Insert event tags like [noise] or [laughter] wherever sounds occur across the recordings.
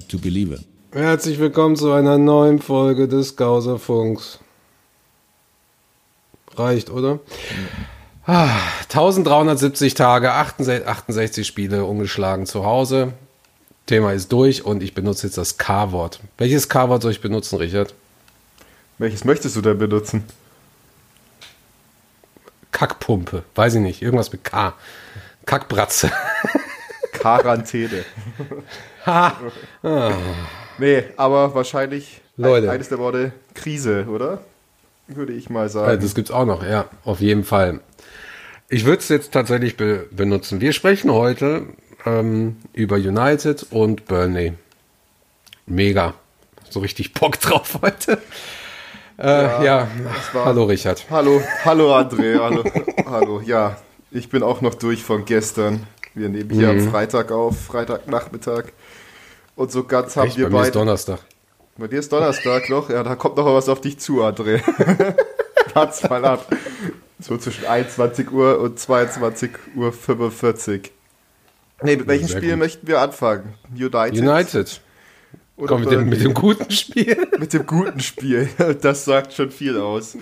Doubted to Believer. Herzlich willkommen zu einer neuen Folge des Gauserfunks. Reicht, oder? Ah, 1370 Tage, 68, 68 Spiele ungeschlagen zu Hause. Thema ist durch und ich benutze jetzt das K-Wort. Welches K-Wort soll ich benutzen, Richard? Welches möchtest du denn benutzen? Kackpumpe. Weiß ich nicht. Irgendwas mit K. Kackbratze. Quarantäne. [laughs] ha. [laughs] Ah. Nee, aber wahrscheinlich Leute. eines der Worte Krise, oder? Würde ich mal sagen. Das gibt's auch noch, ja, auf jeden Fall. Ich würde es jetzt tatsächlich be benutzen. Wir sprechen heute ähm, über United und Burnley. Mega. So richtig Bock [laughs] drauf heute. Äh, ja, ja. hallo Richard. Hallo, hallo André, hallo, hallo. Ja, ich bin auch noch durch von gestern. Wir nehmen hier mhm. am Freitag auf, Freitagnachmittag. Und so ganz haben Echt? wir Bei mir ist Donnerstag. Bei dir ist Donnerstag noch? Ja, da kommt noch was auf dich zu, André. Wart's mal ab. So zwischen 21 Uhr und 22 Uhr 45. Nee, mit welchem Spiel gut. möchten wir anfangen? United. United. Oder Komm, mit dem, mit dem guten Spiel. [laughs] mit dem guten Spiel. [laughs] Das sagt schon viel aus.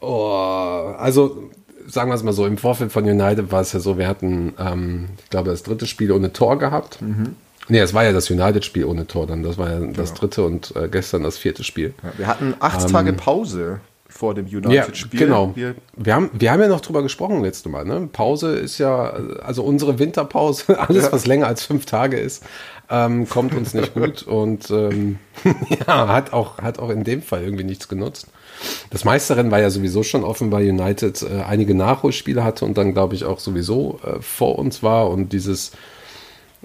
Oh, also sagen wir es mal so, im Vorfeld von United war es ja so, wir hatten, ähm, ich glaube, das dritte Spiel ohne Tor gehabt. Mhm. Nee, es war ja das United-Spiel ohne Tor dann. Das war ja genau. das dritte und äh, gestern das vierte Spiel. Ja, wir hatten acht ähm, Tage Pause vor dem United-Spiel. Ja, genau. Wir, wir, haben, wir haben ja noch drüber gesprochen letzte Mal. Ne? Pause ist ja, also unsere Winterpause, [laughs] alles was länger als fünf Tage ist, ähm, kommt uns nicht gut [laughs] und ähm, [laughs] ja, hat auch, hat auch in dem Fall irgendwie nichts genutzt. Das Meisterrennen war ja sowieso schon offen, weil United äh, einige Nachholspiele hatte und dann, glaube ich, auch sowieso äh, vor uns war und dieses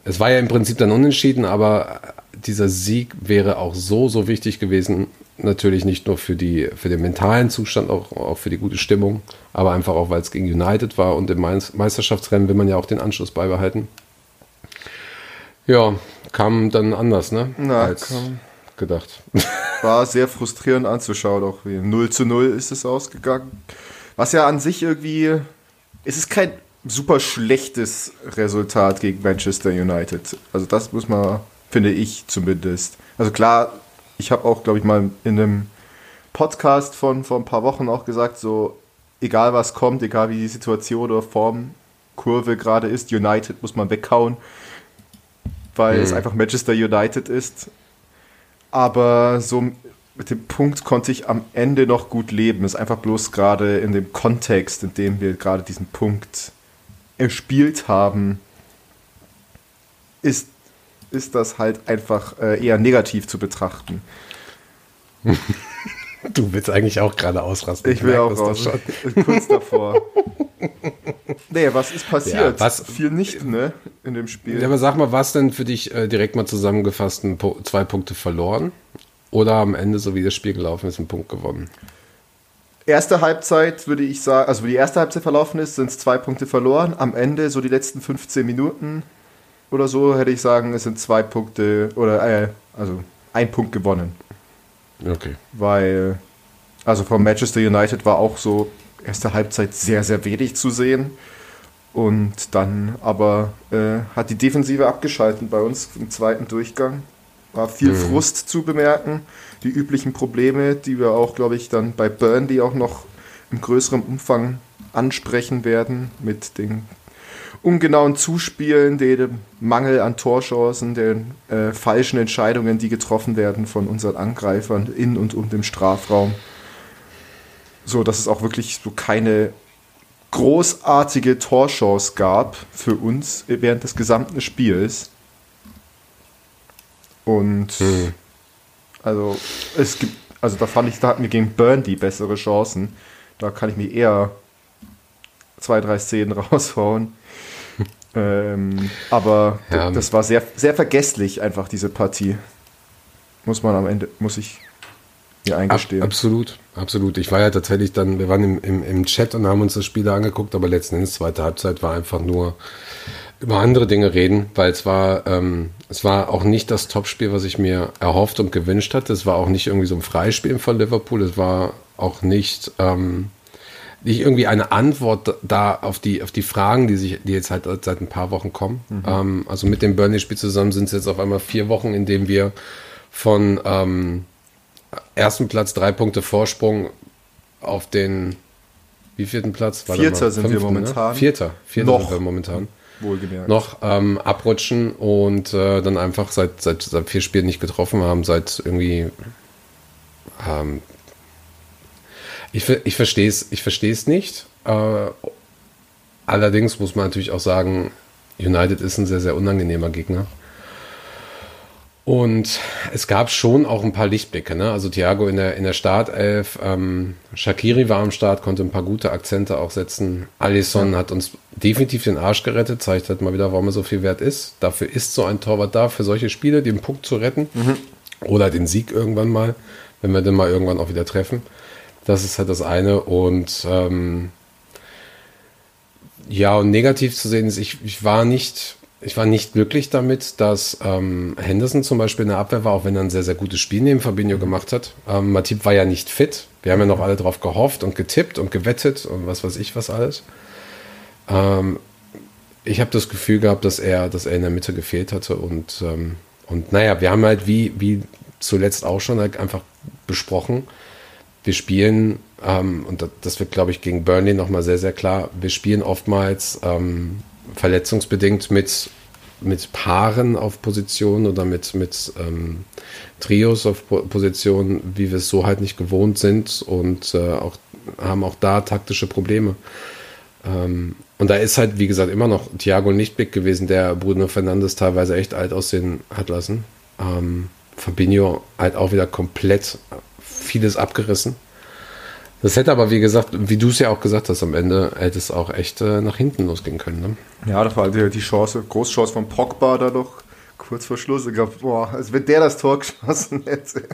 es war ja im Prinzip dann unentschieden, aber dieser Sieg wäre auch so, so wichtig gewesen. Natürlich nicht nur für, die, für den mentalen Zustand, auch, auch für die gute Stimmung, aber einfach auch, weil es gegen United war und im Meisterschaftsrennen will man ja auch den Anschluss beibehalten. Ja, kam dann anders, ne? Na, als komm. gedacht. [laughs] War sehr frustrierend anzuschauen, auch wie 0 zu 0 ist es ausgegangen. Was ja an sich irgendwie, es ist kein super schlechtes Resultat gegen Manchester United. Also das muss man, finde ich zumindest. Also klar, ich habe auch, glaube ich, mal in einem Podcast von vor ein paar Wochen auch gesagt, so egal was kommt, egal wie die Situation oder Formkurve gerade ist, United muss man weghauen, weil mhm. es einfach Manchester United ist. Aber so mit dem Punkt konnte ich am Ende noch gut leben. Es ist einfach bloß gerade in dem Kontext, in dem wir gerade diesen Punkt erspielt haben, ist, ist das halt einfach äh, eher negativ zu betrachten. [laughs] Du willst eigentlich auch gerade ausrasten. Ich will auch raus. [laughs] Kurz davor. nee, was ist passiert? Ja, was, Viel nicht, ne? In dem Spiel. Ja, aber sag mal, was denn für dich äh, direkt mal zusammengefasst zwei Punkte verloren? Oder am Ende, so wie das Spiel gelaufen ist, einen Punkt gewonnen? Erste Halbzeit würde ich sagen, also wie die erste Halbzeit verlaufen ist, sind es zwei Punkte verloren. Am Ende, so die letzten 15 Minuten oder so, hätte ich sagen, es sind zwei Punkte oder äh, also ein Punkt gewonnen. Okay. Weil, also von Manchester United war auch so erste Halbzeit sehr, sehr wenig zu sehen. Und dann aber äh, hat die Defensive abgeschaltet bei uns im zweiten Durchgang. War viel mhm. Frust zu bemerken die üblichen Probleme, die wir auch, glaube ich, dann bei Burnley auch noch im größeren Umfang ansprechen werden, mit den ungenauen Zuspielen, dem Mangel an Torchancen, den äh, falschen Entscheidungen, die getroffen werden von unseren Angreifern in und um den Strafraum. So, dass es auch wirklich so keine großartige Torchance gab für uns während des gesamten Spiels. Und hm. Also es gibt, also da fand ich, da hatten wir gegen Burnley bessere Chancen. Da kann ich mir eher zwei, drei Szenen [laughs] raushauen. ähm, aber ja. das war sehr, sehr vergesslich einfach, diese Partie. Muss man am Ende, muss ich mir eingestehen. Ab, absolut, absolut. Ich war ja tatsächlich dann, wir waren im, im, im Chat und haben uns das Spiel angeguckt, aber letzten Endes, zweite Halbzeit war einfach nur über andere Dinge reden, weil es war, ähm, es war auch nicht das Topspiel, was ich mir erhofft und gewünscht hatte. Es war auch nicht irgendwie so ein Freispiel von Liverpool. Es war auch nicht ähm, nicht irgendwie eine Antwort da auf die, auf die Fragen, die sich, die jetzt halt seit ein paar Wochen kommen. Mhm. Ähm, also mit dem Burnley-Spiel zusammen sind es jetzt auf einmal vier Wochen, in denen wir von ähm, ersten Platz drei Punkte Vorsprung auf den wie vierten Platz? Vierter sind Fünften, wir ne? momentan. Ne? Vierter, Vierter noch, sind wir momentan. Wohlgemerkt. Noch ähm, abrutschen und äh, dann einfach seit, seit, seit vier Spielen nicht getroffen haben, seit irgendwie ähm, ich, verstehe es ich versteh's nicht. Äh, allerdings muss man natürlich auch sagen, United ist ein sehr, sehr unangenehmer Gegner. Und es gab schon auch ein paar Lichtblicke. Ne? Also Thiago in der, in der Startelf, ähm, Shakiri war am Start, konnte ein paar gute Akzente auch setzen. Alisson ja. hat uns definitiv den Arsch gerettet, zeigt halt mal wieder, warum er so viel wert ist. Dafür ist so ein Torwart da, für solche Spiele den Punkt zu retten. Mhm. Oder den Sieg irgendwann mal, wenn wir den mal irgendwann auch wieder treffen. Das ist halt das eine. Und ähm, ja, und negativ zu sehen ist, ich, ich war nicht ich war nicht glücklich damit, dass ähm, Henderson zum Beispiel in der Abwehr war, auch wenn er ein sehr, sehr gutes Spiel neben Fabinho gemacht hat. Ähm, Matip war ja nicht fit. Wir haben ja noch alle drauf gehofft und getippt und gewettet und was weiß ich was alles. Ähm, ich habe das Gefühl gehabt, dass er, dass er in der Mitte gefehlt hatte und, ähm, und naja, wir haben halt wie, wie zuletzt auch schon halt einfach besprochen, wir spielen, ähm, und das wird, glaube ich, gegen Burnley nochmal sehr, sehr klar, wir spielen oftmals ähm, verletzungsbedingt mit, mit Paaren auf Positionen oder mit, mit ähm, Trios auf Positionen, wie wir es so halt nicht gewohnt sind und äh, auch, haben auch da taktische Probleme. Ähm, und da ist halt, wie gesagt, immer noch Thiago Nichtblick gewesen, der Bruno Fernandes teilweise echt alt aussehen hat lassen. Ähm, Fabinho halt auch wieder komplett vieles abgerissen. Das hätte aber, wie gesagt, wie du es ja auch gesagt hast, am Ende hätte es auch echt äh, nach hinten losgehen können. Ne? Ja, das war die, die Chance, Großchance von Pogba da noch kurz vor Schluss. Ich glaube, boah, als wenn der das Tor geschossen hätte.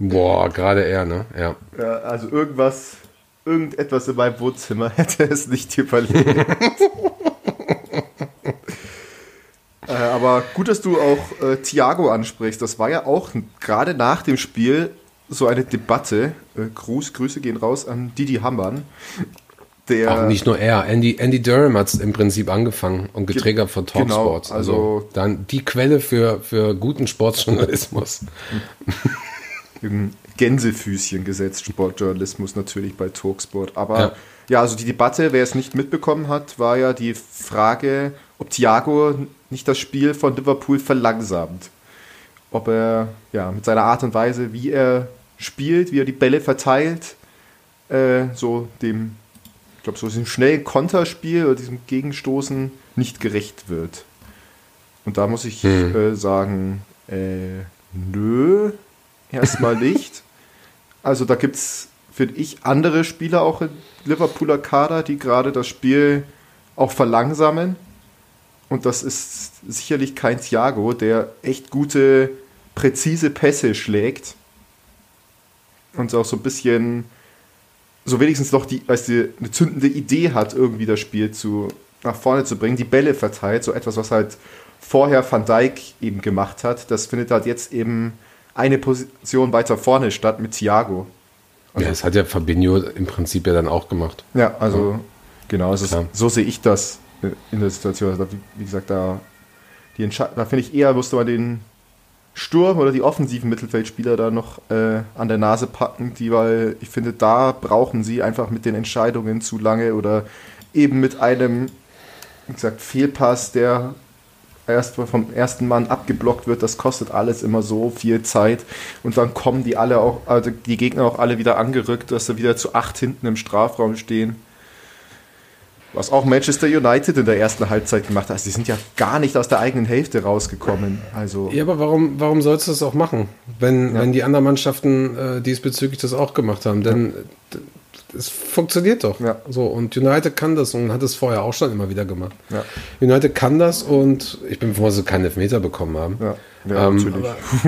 Boah, gerade er, ne? Ja. ja. Also irgendwas, irgendetwas in meinem Wohnzimmer [laughs] hätte es nicht überlebt. äh, aber gut, dass du auch äh, Thiago ansprichst. Das war ja auch gerade nach dem Spiel so eine Debatte. Äh, Gruß, Grüße gehen raus an Didi Hammann. Der Auch nicht nur er, Andy, Andy Durham hat es im Prinzip angefangen und getriggert von Talksport. Genau, also, also dann die Quelle für, für guten Sportjournalismus. [laughs] Gänsefüßchen gesetzt, Sportjournalismus natürlich bei Talksport. Aber ja. ja, also die Debatte, wer es nicht mitbekommen hat, war ja die Frage, ob Thiago nicht das Spiel von Liverpool verlangsamt. Ob er ja mit seiner Art und Weise, wie er spielt, wie er die Bälle verteilt, äh, so dem, ich glaube, so diesem schnellen Konterspiel oder diesem Gegenstoßen nicht gerecht wird. Und da muss ich hm. äh, sagen, äh, nö, erstmal [laughs] nicht. Also da gibt es, finde ich, andere Spieler auch im Liverpooler Kader, die gerade das Spiel auch verlangsamen. Und das ist sicherlich kein Thiago, der echt gute, präzise Pässe schlägt und auch so ein bisschen, so wenigstens noch die, als die eine zündende Idee hat, irgendwie das Spiel zu, nach vorne zu bringen, die Bälle verteilt, so etwas, was halt vorher Van Dijk eben gemacht hat, das findet halt jetzt eben eine Position weiter vorne statt mit Thiago. Also, ja, das hat ja Fabinho im Prinzip ja dann auch gemacht. Ja, also ja. genau, also so sehe ich das in der Situation. Also, wie gesagt, da, da finde ich eher, musste man den Sturm oder die offensiven Mittelfeldspieler da noch äh, an der Nase packen, die, weil ich finde, da brauchen sie einfach mit den Entscheidungen zu lange oder eben mit einem, wie gesagt, Fehlpass, der erst vom ersten Mann abgeblockt wird, das kostet alles immer so viel Zeit und dann kommen die alle auch, also die Gegner auch alle wieder angerückt, dass sie wieder zu acht hinten im Strafraum stehen. Was auch Manchester United in der ersten Halbzeit gemacht hat. Also die sind ja gar nicht aus der eigenen Hälfte rausgekommen. Also ja, aber warum, warum sollst du das auch machen, wenn, ja. wenn die anderen Mannschaften äh, diesbezüglich das auch gemacht haben? Denn ja. es funktioniert doch. Ja. So, und United kann das und hat es vorher auch schon immer wieder gemacht. Ja. United kann das und ich bin froh, dass sie keinen Elfmeter bekommen haben. Ja, ja ähm, natürlich. Aber, pff,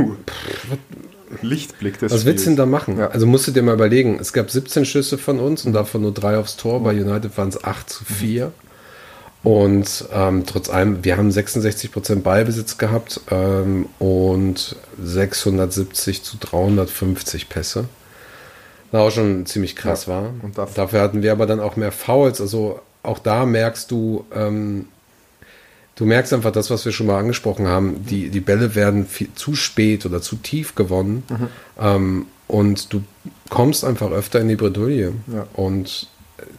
Lichtblick des Was willst du denn da machen? Ja. Also musst du dir mal überlegen, es gab 17 Schüsse von uns und davon nur drei aufs Tor. Bei United waren es 8 zu 4. Und ähm, trotz allem, wir haben 66% Ballbesitz gehabt ähm, und 670 zu 350 Pässe. war auch schon ziemlich krass Ja. war. Dafür- dafür hatten wir aber dann auch mehr Fouls. Also auch da merkst du, ähm, du merkst einfach das, was wir schon mal angesprochen haben. Die, die Bälle werden viel, zu spät oder zu tief gewonnen. Mhm. Ähm, und du kommst einfach öfter in die Bredouille. Ja. Und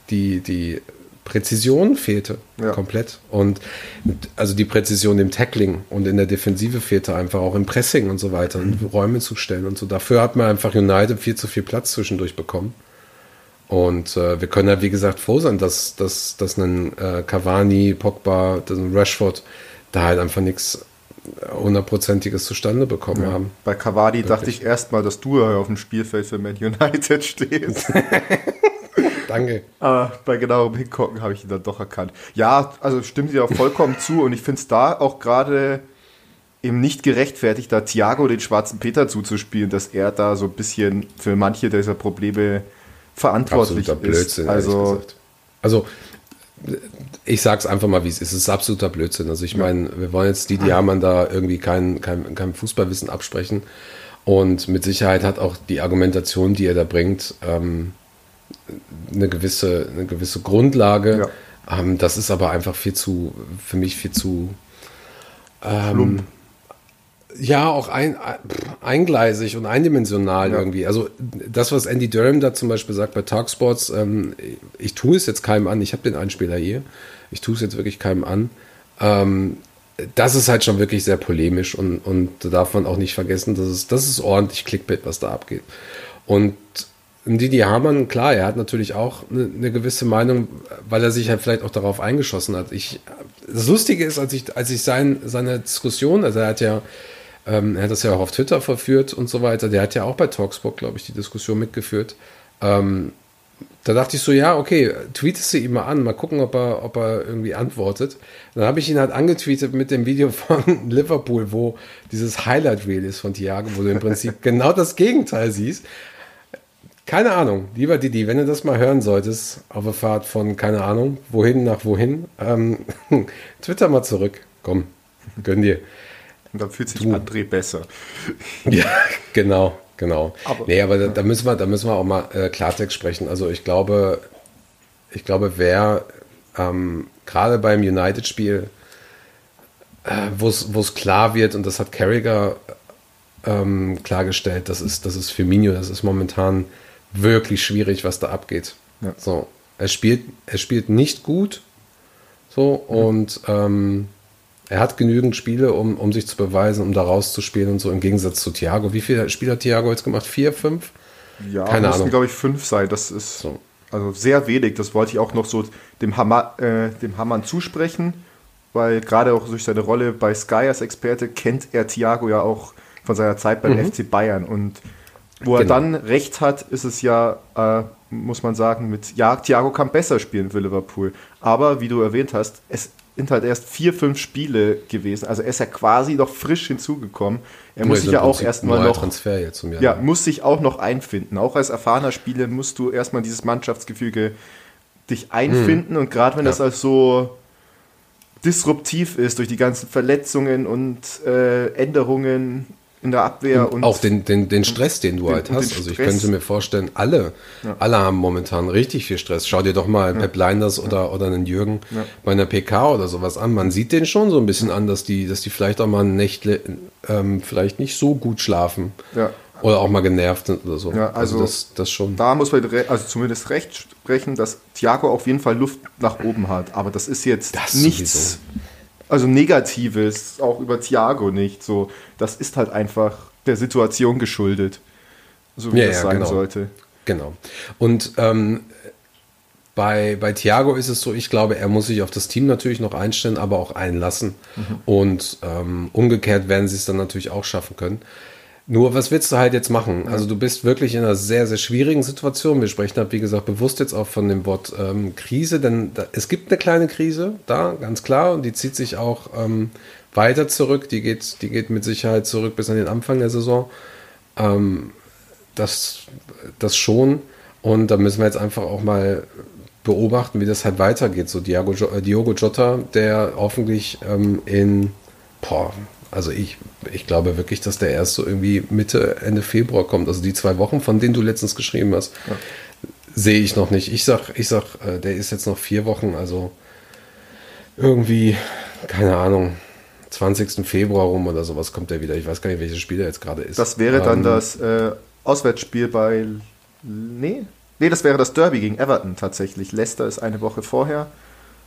die, die Präzision fehlte Ja. komplett. Und also die Präzision im Tackling und in der Defensive fehlte einfach auch im Pressing und so weiter, Mhm. Räume zu stellen und so. Dafür hat man einfach United viel zu viel Platz zwischendurch bekommen. Und äh, wir können ja, wie gesagt, froh sein, dass, dass, dass ein äh, Cavani, Pogba, dass ein Rashford da halt einfach nichts hundertprozentiges zustande bekommen haben. Bei Cavani dachte ich erstmal, dass du ja auf dem Spielfeld für Man United [laughs] stehst. [laughs] Danke. Aber bei genauerem Hingucken habe ich ihn dann doch erkannt. Ja, also stimmt dir auch vollkommen zu und ich finde es da auch gerade eben nicht gerechtfertigt, da Thiago den schwarzen Peter zuzuspielen, dass er da so ein bisschen für manche dieser Probleme verantwortlich Absoluter. Blödsinn, Also. Also, ich sag's einfach mal, wie es ist. Es ist absoluter Blödsinn. Also, ich meine, wir wollen jetzt Didi Hamann da irgendwie kein, kein, kein Fußballwissen absprechen. Und mit Sicherheit hat auch die Argumentation, die er da bringt, ähm, eine, gewisse, eine gewisse Grundlage. Ähm, das ist aber einfach viel zu, für mich viel zu. Ähm, ja, auch ein, ein- eingleisig und eindimensional Ja. irgendwie. Also das, was Andy Durham da zum Beispiel sagt bei Talksports, ähm, ich tue es jetzt keinem an, ich habe den Einspieler hier, ich tue es jetzt wirklich keinem an. Ähm, das ist halt schon wirklich sehr polemisch und, und da darf man auch nicht vergessen, dass es, das ist ordentlich Clickbait, was da abgeht. Und Didi Hamann, klar, er hat natürlich auch eine, eine gewisse Meinung, weil er sich halt vielleicht auch darauf eingeschossen hat. Ich, das Lustige ist, als ich, als ich sein, seine Diskussion, also er hat ja, ähm, er hat das ja auch auf Twitter verführt und so weiter, der hat ja auch bei Talksport, glaube ich, die Diskussion mitgeführt. Ähm, da dachte ich so, ja, okay, tweetest du ihn mal an, mal gucken, ob er, ob er irgendwie antwortet. Dann habe ich ihn halt angetweetet mit dem Video von [laughs] Liverpool, wo dieses Highlight-Reel ist von Thiago, wo du im Prinzip [laughs] genau das Gegenteil siehst. Keine Ahnung, lieber Didi, wenn du das mal hören solltest, auf der Fahrt von, keine Ahnung, wohin nach wohin, ähm, [laughs] Twitter mal zurück. Komm, gönn dir. Und dann fühlt sich André besser. [laughs] Ja, genau, genau. Aber- nee, aber da, da müssen wir, da müssen wir auch mal äh, Klartext sprechen. Also ich glaube, ich glaube, wer ähm, gerade beim United-Spiel, äh, wo es wo es klar wird, und das hat Carragher ähm, klargestellt, das ist, das ist Firmino, das ist momentan wirklich schwierig, was da abgeht. Ja. So, er spielt, er spielt nicht gut, so, und ähm, er hat genügend Spiele, um, um sich zu beweisen, um da rauszuspielen und so, im Gegensatz zu Thiago. Wie viele Spiele hat Thiago jetzt gemacht? Vier, fünf? Ja, Keine müssen, Ahnung. glaube ich, fünf sein. Das ist So. also sehr wenig. Das wollte ich auch noch so dem, Hammer, äh, dem Hammann zusprechen, weil gerade auch durch seine Rolle bei Sky als Experte kennt er Thiago ja auch von seiner Zeit beim FC Bayern. Und wo er Genau. dann recht hat, ist es ja, äh, muss man sagen, mit, ja, Thiago kann besser spielen für Liverpool. Aber wie du erwähnt hast, es sind halt erst vier, fünf Spiele gewesen. Also er ist ja quasi noch frisch hinzugekommen. Er muss Also sich ja auch erstmal noch Transfer jetzt Jahr. ja, muss sich auch noch einfinden. Auch als erfahrener Spieler musst du erstmal dieses Mannschaftsgefüge dich einfinden. Und gerade wenn das Ja. als so disruptiv ist durch die ganzen Verletzungen und äh, Änderungen in der Abwehr und, auch den, den, den Stress, den du den- halt und hast. Also ich könnte mir vorstellen, alle, alle haben momentan richtig viel Stress. Schau dir doch mal Pep Leinders oder, oder einen Jürgen bei einer PK oder sowas an. Man sieht den schon so ein bisschen an, dass die, dass die vielleicht auch mal Nächte ähm, vielleicht nicht so gut schlafen. Ja. Oder auch mal genervt sind oder so. Ja, also das, das schon. da muss man also zumindest recht sprechen, dass Thiago auf jeden Fall Luft nach oben hat. Aber das ist jetzt Das nichts, sowieso. Also Negatives, auch über Thiago nicht. So, das ist halt einfach der Situation geschuldet, so wie Ja, es ja, sein genau. sollte. Genau. Und ähm, bei, bei Thiago ist es so, ich glaube, er muss sich auf das Team natürlich noch einstellen, aber auch einlassen. Und ähm, umgekehrt werden sie es dann natürlich auch schaffen können. Nur, was willst du halt jetzt machen? Also du bist wirklich in einer sehr, sehr schwierigen Situation. Wir sprechen halt, wie gesagt, bewusst jetzt auch von dem Wort ähm, Krise, denn da, es gibt eine kleine Krise da, ganz klar, und die zieht sich auch ähm, weiter zurück. Die geht, die geht mit Sicherheit zurück bis an den Anfang der Saison. Ähm, das, das schon. Und da müssen wir jetzt einfach auch mal beobachten, wie das halt weitergeht. So Diago, Jo- äh, Diogo Jota, der hoffentlich ähm, in boah, Also ich, ich glaube wirklich, dass der erst so irgendwie Mitte, Ende Februar kommt. Also die zwei Wochen, von denen du letztens geschrieben hast, ja. sehe ich noch nicht. Ich sag, ich sag, äh, der ist jetzt noch vier Wochen, also irgendwie, keine Ahnung, 20. Februar rum oder sowas kommt er wieder. Ich weiß gar nicht, welches Spiel er jetzt gerade ist. Das wäre dann ähm, das äh, Auswärtsspiel bei. Nee? Nee, das wäre das Derby gegen Everton tatsächlich. Leicester ist eine Woche vorher.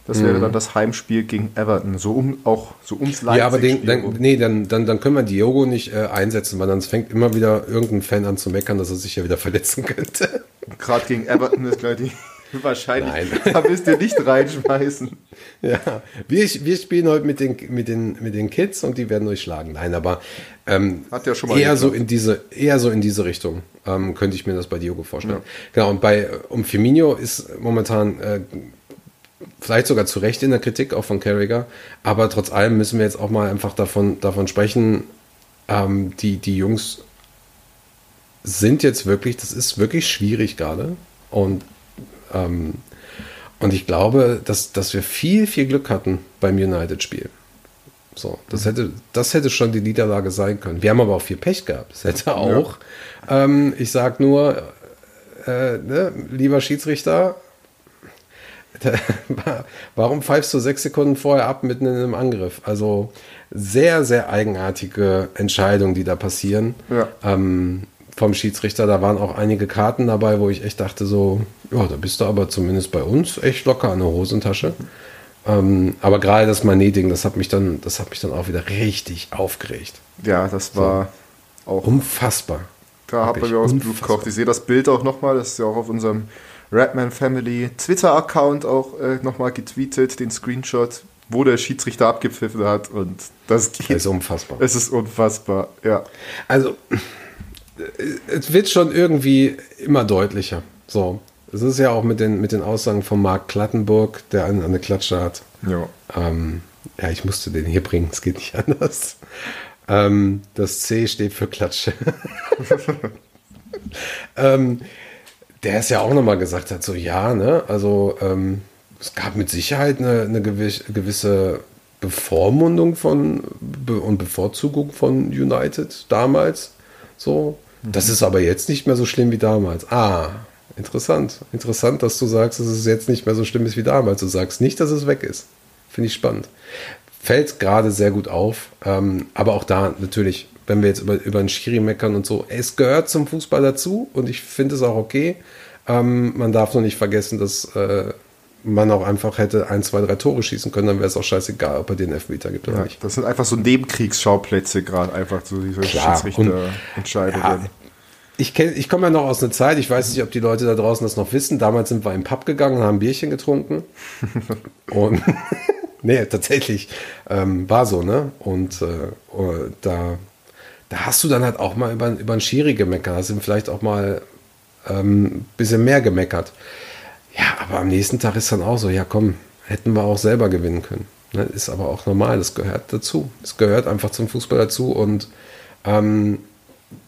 Das wäre mhm. dann das Heimspiel gegen Everton. So um auch so ums Leipzig. Ja, aber den, dann, nee, dann, dann, dann können wir Diogo nicht äh, einsetzen, weil dann fängt immer wieder irgendein Fan an zu meckern, dass er sich ja wieder verletzen könnte. [laughs] Gerade gegen Everton ist gleich die [laughs] Wahrscheinlich. Nein. Da müsst ihr nicht reinschmeißen. [laughs] Ja, wir, wir spielen heute mit den, mit, den, mit den Kids und die werden euch schlagen. Nein, aber ähm, Hat ja schon mal eher, so in diese, eher so in diese Richtung ähm, könnte ich mir das bei Diogo vorstellen. Ja. Genau, und bei um Firmino ist momentan äh, vielleicht sogar zu Recht in der Kritik auch von Carragher, aber trotz allem müssen wir jetzt auch mal einfach davon, davon sprechen, ähm, die, die Jungs sind jetzt wirklich, das ist wirklich schwierig gerade und ähm, und ich glaube, dass, dass wir viel, viel Glück hatten beim United-Spiel. So, das hätte, das hätte schon die Niederlage sein können. Wir haben aber auch viel Pech gehabt. Das hätte auch, ja. ähm, ich sag nur, äh, ne, lieber Schiedsrichter, [laughs] warum pfeifst du sechs Sekunden vorher ab mitten in einem Angriff? Also sehr, sehr eigenartige Entscheidungen, die da passieren. Ja. Ähm, vom Schiedsrichter. Da waren auch einige Karten dabei, wo ich echt dachte so, ja, da bist du aber zumindest bei uns echt locker an der Hosentasche. Ähm, aber gerade das Manet-Ding, das hat mich dann, das hat mich dann auch wieder richtig aufgeregt. Ja, das war so. auch unfassbar. Da habe ich mir aus dem Blut gekocht. Ich sehe das Bild auch nochmal, das ist ja auch auf unserem Redman Family Twitter-Account auch äh, nochmal getweetet, den Screenshot, wo der Schiedsrichter abgepfiffen hat und das geht. Das ist unfassbar. Es ist unfassbar, ja. Also es wird schon irgendwie immer deutlicher. So. Es ist ja auch mit den, mit den Aussagen von Marc Klattenburg, der eine, eine Klatsche hat. Ja. Ähm, ja, ich musste den hier bringen, es geht nicht anders. Ähm, das C steht für Klatsche. [laughs] ähm, der es ja auch nochmal gesagt hat, so ja, ne, also ähm, es gab mit Sicherheit eine, eine gewisse Bevormundung von und Bevorzugung von United damals. So, das ist aber jetzt nicht mehr so schlimm wie damals. Ah, interessant. Interessant, dass du sagst, dass es jetzt nicht mehr so schlimm ist wie damals. Du sagst nicht, dass es weg ist. Finde ich spannend. Fällt gerade sehr gut auf. Ähm, aber auch da natürlich, wenn wir jetzt über, über einen Schiri meckern und so, es gehört zum Fußball dazu und ich finde es auch okay. Ähm, man darf nur nicht vergessen, dass äh, man auch einfach hätte ein, zwei, drei Tore schießen können, dann wäre es auch scheißegal, ob er den Elfmeter gibt oder ja, nicht. Das sind einfach so Nebenkriegsschauplätze gerade, einfach so diese Schiedsrichterentscheidungen. Ja, ich, ich komme ja noch aus einer Zeit, ich weiß nicht, ob die Leute da draußen das noch wissen. Damals sind wir im Pub gegangen und haben Bierchen getrunken. [laughs] und [laughs] nee, tatsächlich ähm, war so, ne? Und äh, oh, da, da hast du dann halt auch mal über, über einen Schiri gemeckert. Da sind vielleicht auch mal ein ähm, bisschen mehr gemeckert. Ja, aber am nächsten Tag ist dann auch so, ja komm, hätten wir auch selber gewinnen können. Ne? Ist aber auch normal, das gehört dazu. Es gehört einfach zum Fußball dazu und ähm,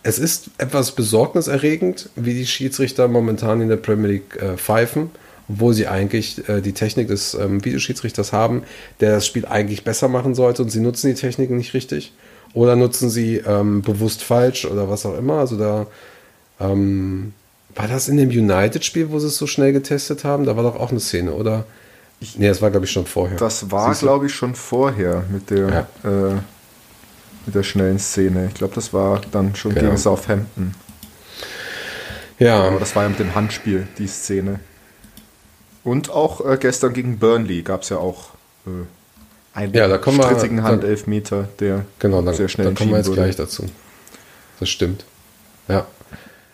es ist etwas besorgniserregend, wie die Schiedsrichter momentan in der Premier League äh, pfeifen, obwohl sie eigentlich äh, die Technik des ähm, Videoschiedsrichters haben, der das Spiel eigentlich besser machen sollte und sie nutzen die Technik nicht richtig oder nutzen sie ähm, bewusst falsch oder was auch immer. Also da ähm, war das in dem United-Spiel, wo sie es so schnell getestet haben? Da war doch auch eine Szene, oder? Ich, nee, das war, glaube ich, schon vorher. Das war, glaube ich, schon vorher mit der, ja. äh, mit der schnellen Szene. Ich glaube, das war dann schon genau. gegen Southampton. Ja. Aber das war ja mit dem Handspiel, die Szene. Und auch äh, gestern gegen Burnley gab es ja auch äh, einen ja, da strittigen Handelfmeter, der genau, dann, sehr schnell da kommen wir jetzt wurde. gleich dazu. Das stimmt. Ja.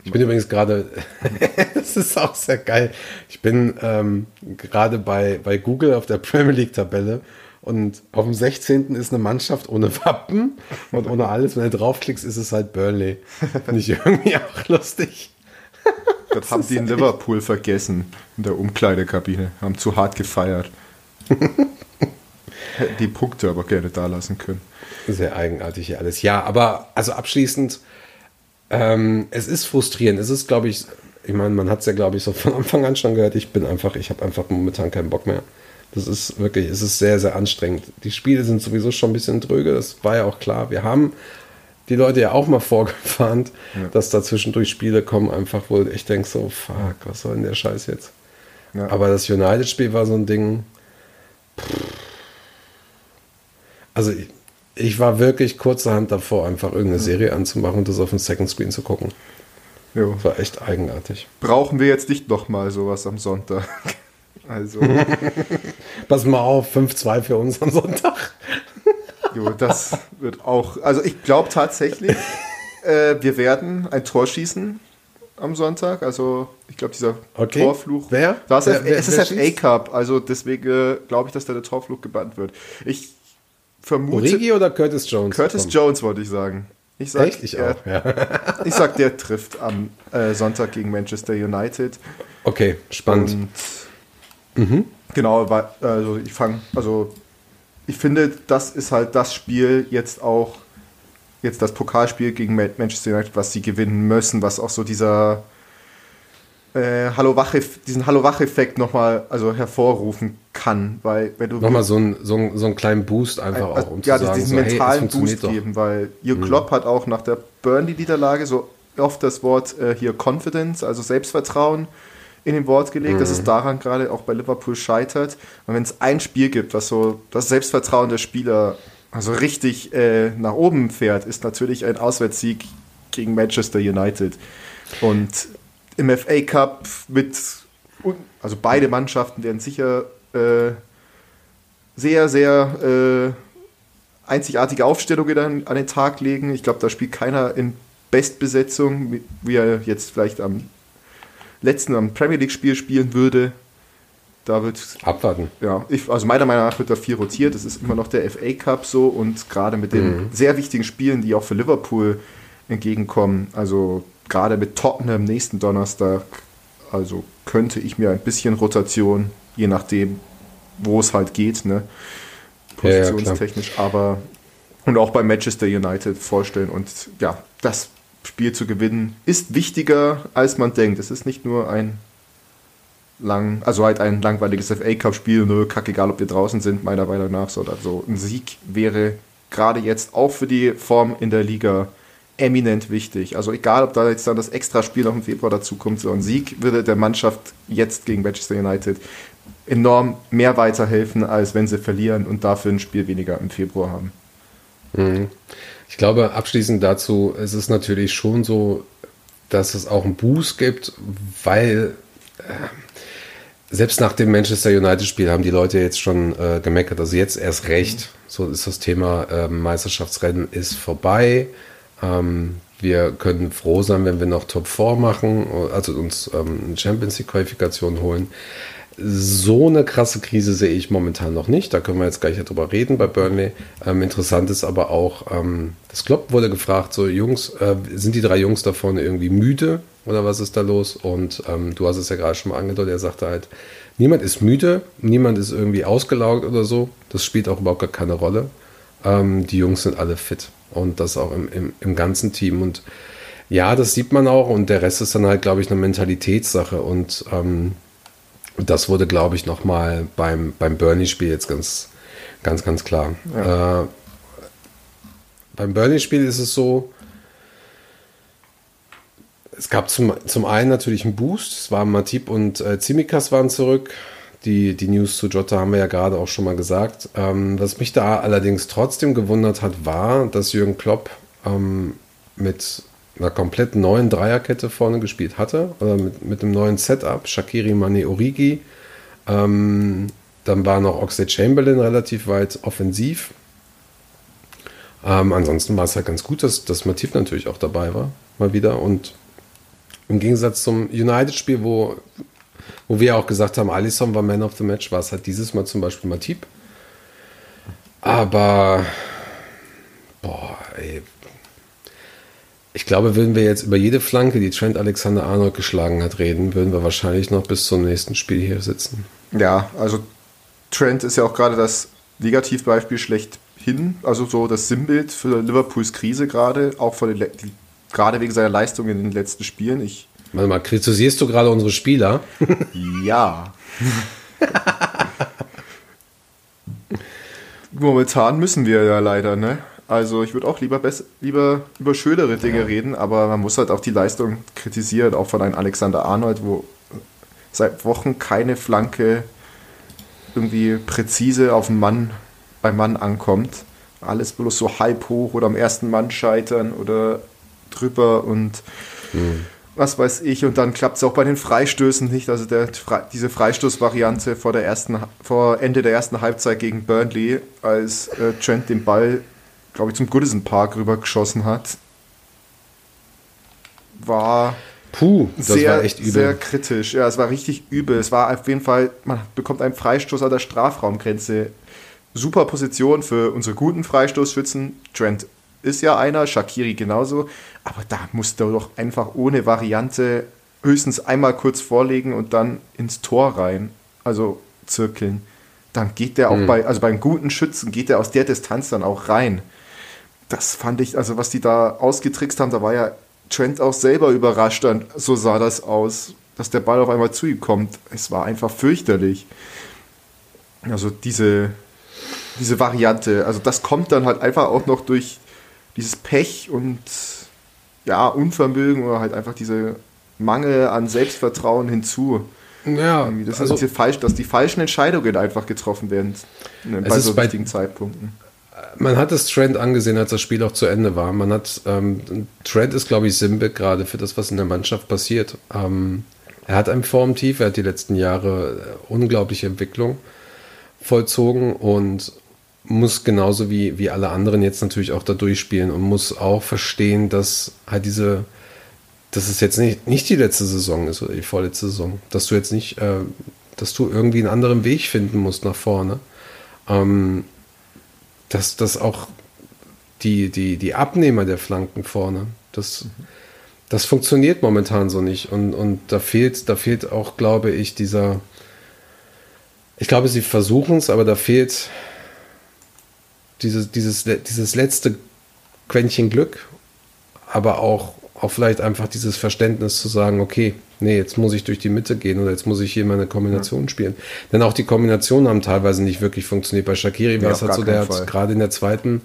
Ich bin übrigens gerade, [laughs] das ist auch sehr geil. Ich bin ähm, gerade bei, bei Google auf der [laughs] Premier League-Tabelle und auf dem 16. ist eine Mannschaft ohne Wappen und ohne alles. Wenn du draufklickst, ist es halt Burnley. Finde ich irgendwie [laughs] auch lustig. Das, das haben die in Liverpool vergessen, in der Umkleidekabine. Haben zu hart gefeiert. [laughs] Die Punkte aber gerne da lassen können. Sehr eigenartig hier alles. Ja, aber also abschließend ähm, es ist frustrierend. Es ist, glaube ich, ich meine, man hat es ja, glaube ich, so von Anfang an schon gehört. Ich bin einfach, ich habe einfach momentan keinen Bock mehr. Das ist wirklich, es ist sehr, sehr anstrengend. Die Spiele sind sowieso schon ein bisschen dröge, das war ja auch klar. Wir haben die Leute ja auch mal [laughs] vorgewarnt, ja. dass da zwischendurch Spiele kommen, einfach wo ich denke so, fuck, was soll denn der Scheiß jetzt? Ja. Aber das United-Spiel war so ein Ding. Also ich, ich, war wirklich kurzerhand davor, einfach irgendeine Serie anzumachen und das auf dem Second Screen zu gucken. Jo. War echt eigenartig. Brauchen wir jetzt nicht nochmal sowas am Sonntag? [laughs] Also. [laughs] Pass mal auf, 5-2 für uns am Sonntag. jo, das wird auch. Also ich glaube tatsächlich, [laughs] äh, wir werden ein Tor schießen am Sonntag. Also ich glaube, dieser okay. Torfluch. Wer? Das wer, wer, es ist FA Cup, also deswegen äh, glaube ich, dass da der Torfluch gebannt wird. Ich vermute. Origi oder Curtis Jones? Curtis kommt. Jones wollte ich sagen. Ich sag, Echt? Ich auch, ja. [laughs] ich sag, der trifft am äh, Sonntag gegen Manchester United. Okay, spannend. Und, mhm. Genau, also ich fange, also ich finde, das ist halt das Spiel jetzt auch, jetzt das Pokalspiel gegen Manchester United, was sie gewinnen müssen, was auch so dieser äh, Hallo Wach diesen Hallo Wach-Effekt nochmal also hervorrufen kann, weil wenn du nochmal so, ein, so, ein, so einen kleinen Boost einfach ein, auch, um ja, zu sagen, diesen so, mentalen hey, Boost doch. geben, weil Jürgen mhm. Klopp hat auch nach der Burnley-Niederlage so oft das Wort äh, hier Confidence, also Selbstvertrauen in dem Wort gelegt, mhm. dass es mhm. daran gerade auch bei Liverpool scheitert. Und wenn es ein Spiel gibt, was so das Selbstvertrauen der Spieler also richtig äh, nach oben fährt, ist natürlich ein Auswärtssieg gegen Manchester United. Und im FA Cup mit, also beide Mannschaften werden sicher äh, sehr, sehr äh, einzigartige Aufstellungen an, den Tag legen. Ich glaube, da spielt keiner in Bestbesetzung, wie er jetzt vielleicht am letzten am Premier League Spiel spielen würde. Da wird abwarten. Ja, ich, also meiner Meinung nach wird da viel rotiert. Es ist immer noch der FA Cup so und gerade mit den mhm. sehr wichtigen Spielen, die auch für Liverpool entgegenkommen, also gerade mit Tottenham nächsten Donnerstag, also könnte ich mir ein bisschen Rotation, je nachdem, wo es halt geht, ne? Positionstechnisch, ja, ja, aber und auch bei Manchester United vorstellen und ja, das Spiel zu gewinnen ist wichtiger, als man denkt. Es ist nicht nur ein lang, also halt ein langweiliges FA Cup Spiel, nur kack egal, ob wir draußen sind, meiner Meinung nach, sondern so ein Sieg wäre gerade jetzt auch für die Form in der Liga eminent wichtig. Also egal, ob da jetzt dann das Extraspiel noch im Februar dazu kommt, so ein Sieg würde der Mannschaft jetzt gegen Manchester United enorm mehr weiterhelfen, als wenn sie verlieren und dafür ein Spiel weniger im Februar haben. Mhm. Ich glaube, abschließend dazu, es ist natürlich schon so, dass es auch einen Boost gibt, weil äh, selbst nach dem Manchester United-Spiel haben die Leute jetzt schon äh, gemeckert. Also jetzt erst recht. So ist das Thema äh, Meisterschaftsrennen ist vorbei. Ähm, wir können froh sein, wenn wir noch Top 4 machen, also uns ähm, Champions League Qualifikation holen. So eine krasse Krise sehe ich momentan noch nicht. Da können wir jetzt gleich drüber reden bei Burnley. Ähm, interessant ist aber auch, ähm, das Klopp wurde gefragt, so Jungs, äh, sind die drei Jungs da vorne irgendwie müde oder was ist da los? Und ähm, du hast es ja gerade schon mal angedeutet, er sagte halt, niemand ist müde, niemand ist irgendwie ausgelaugt oder so. Das spielt auch überhaupt gar keine Rolle. Ähm, die Jungs sind alle fit und das auch im, im, im ganzen Team. Und ja, das sieht man auch und der Rest ist dann halt, glaube ich, eine Mentalitätssache und ähm, das wurde, glaube ich, nochmal beim, beim Bernie-Spiel jetzt ganz, ganz, ganz klar. Ja. Äh, beim Bernie-Spiel ist es so, es gab zum, zum einen natürlich einen Boost. Es waren Matip und äh, Zimikas waren zurück. Die, die News zu Jota haben wir ja gerade auch schon mal gesagt. Ähm, was mich da allerdings trotzdem gewundert hat, war, dass Jürgen Klopp ähm, mit einer komplett neuen Dreierkette vorne gespielt hatte, oder mit, mit einem neuen Setup, Shakiri, Mane, Origi. Ähm, dann war noch Oxlade Chamberlain relativ weit offensiv. Ähm, ansonsten war es halt ganz gut, dass, dass Matip natürlich auch dabei war, mal wieder. Und im Gegensatz zum United-Spiel, wo wo wir auch gesagt haben, Alisson war Man of the Match, war es halt dieses Mal zum Beispiel Matip. Aber, boah, ey. Ich glaube, würden wir jetzt über jede Flanke, die Trent Alexander-Arnold geschlagen hat, reden, würden wir wahrscheinlich noch bis zum nächsten Spiel hier sitzen. Ja, also Trent ist ja auch gerade das Negativbeispiel schlechthin, also so das Sinnbild für Liverpools Krise gerade, auch von den, gerade wegen seiner Leistung in den letzten Spielen. Ich Warte mal, kritisierst du gerade unsere Spieler? [laughs] ja. [laughs] momentan müssen wir ja leider, ne? Also ich würde auch lieber, lieber über schönere Dinge ja. reden, aber man muss halt auch die Leistung kritisieren, auch von einem Alexander Arnold, wo seit Wochen keine Flanke irgendwie präzise auf den Mann beim Mann ankommt. Alles bloß so halb hoch oder am ersten Mann scheitern oder drüber und mhm. Was weiß ich. Und dann klappt es auch bei den Freistößen nicht. Also der, diese Freistoßvariante vor, der ersten, vor Ende der ersten Halbzeit gegen Burnley, als äh, Trent den Ball, glaube ich, zum Goodison Park rübergeschossen hat, war Puh, das sehr, war echt übel. Sehr kritisch. Ja, es war richtig übel. Es war auf jeden Fall, man bekommt einen Freistoß an der Strafraumgrenze. Super Position für unsere guten Freistoßschützen. Trent ist ja einer, Shakiri genauso. Aber da musst du doch einfach ohne Variante höchstens einmal kurz vorlegen und dann ins Tor rein. Also zirkeln. Dann geht der auch mhm. bei, also beim guten Schützen geht der aus der Distanz dann auch rein. Das fand ich, also was die da ausgetrickst haben, da war ja Trent auch selber überrascht, dann so sah das aus, dass der Ball auf einmal zu ihm kommt. Es war einfach fürchterlich. Also diese, diese Variante, also das kommt dann halt einfach auch noch durch dieses Pech und ja, Unvermögen oder halt einfach diese Mangel an Selbstvertrauen hinzu. Ja, das also, ist falsch, dass die falschen Entscheidungen einfach getroffen werden ne, bei so wichtigen Zeitpunkten man hat es Trent angesehen, als das Spiel auch zu Ende war. Man hat, ähm, Trent ist, glaube ich, Sinnbild gerade für das, was in der Mannschaft passiert. Ähm, er hat ein Formtief, er hat die letzten Jahre äh, unglaubliche Entwicklung vollzogen und muss genauso wie, wie alle anderen jetzt natürlich auch da durchspielen und muss auch verstehen, dass halt diese, dass es jetzt nicht, nicht die letzte Saison ist oder die vorletzte Saison, dass du jetzt nicht, äh, dass du irgendwie einen anderen Weg finden musst nach vorne. Ähm, dass das auch die, die, die Abnehmer der Flanken vorne, das, das funktioniert momentan so nicht. Und, und da fehlt, da fehlt auch, glaube ich, dieser. Ich glaube, sie versuchen es, aber da fehlt dieses, dieses, dieses letzte Quäntchen Glück, aber auch, auch vielleicht einfach dieses Verständnis zu sagen, okay, nee, jetzt muss ich durch die Mitte gehen oder jetzt muss ich hier meine Kombination ja. spielen. Denn auch die Kombinationen haben teilweise nicht wirklich funktioniert. Bei Shakiri war es halt so, der hat gerade in der zweiten,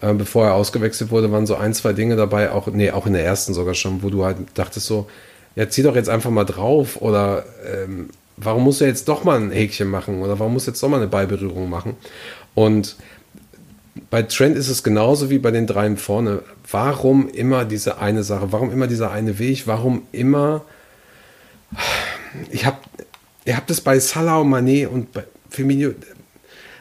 äh, bevor er ausgewechselt wurde, waren so ein, zwei Dinge dabei, auch, nee, auch in der ersten sogar schon, wo du halt dachtest so, ja, zieh doch jetzt einfach mal drauf oder ähm, warum muss er jetzt doch mal ein Häkchen machen oder warum muss jetzt doch mal eine Ballberührung machen? Und bei Trent ist es genauso wie bei den dreien vorne. Warum immer diese eine Sache? Warum immer dieser eine Weg? Warum immer ich habe ihr habt es bei Salah und Mané und bei Firmino.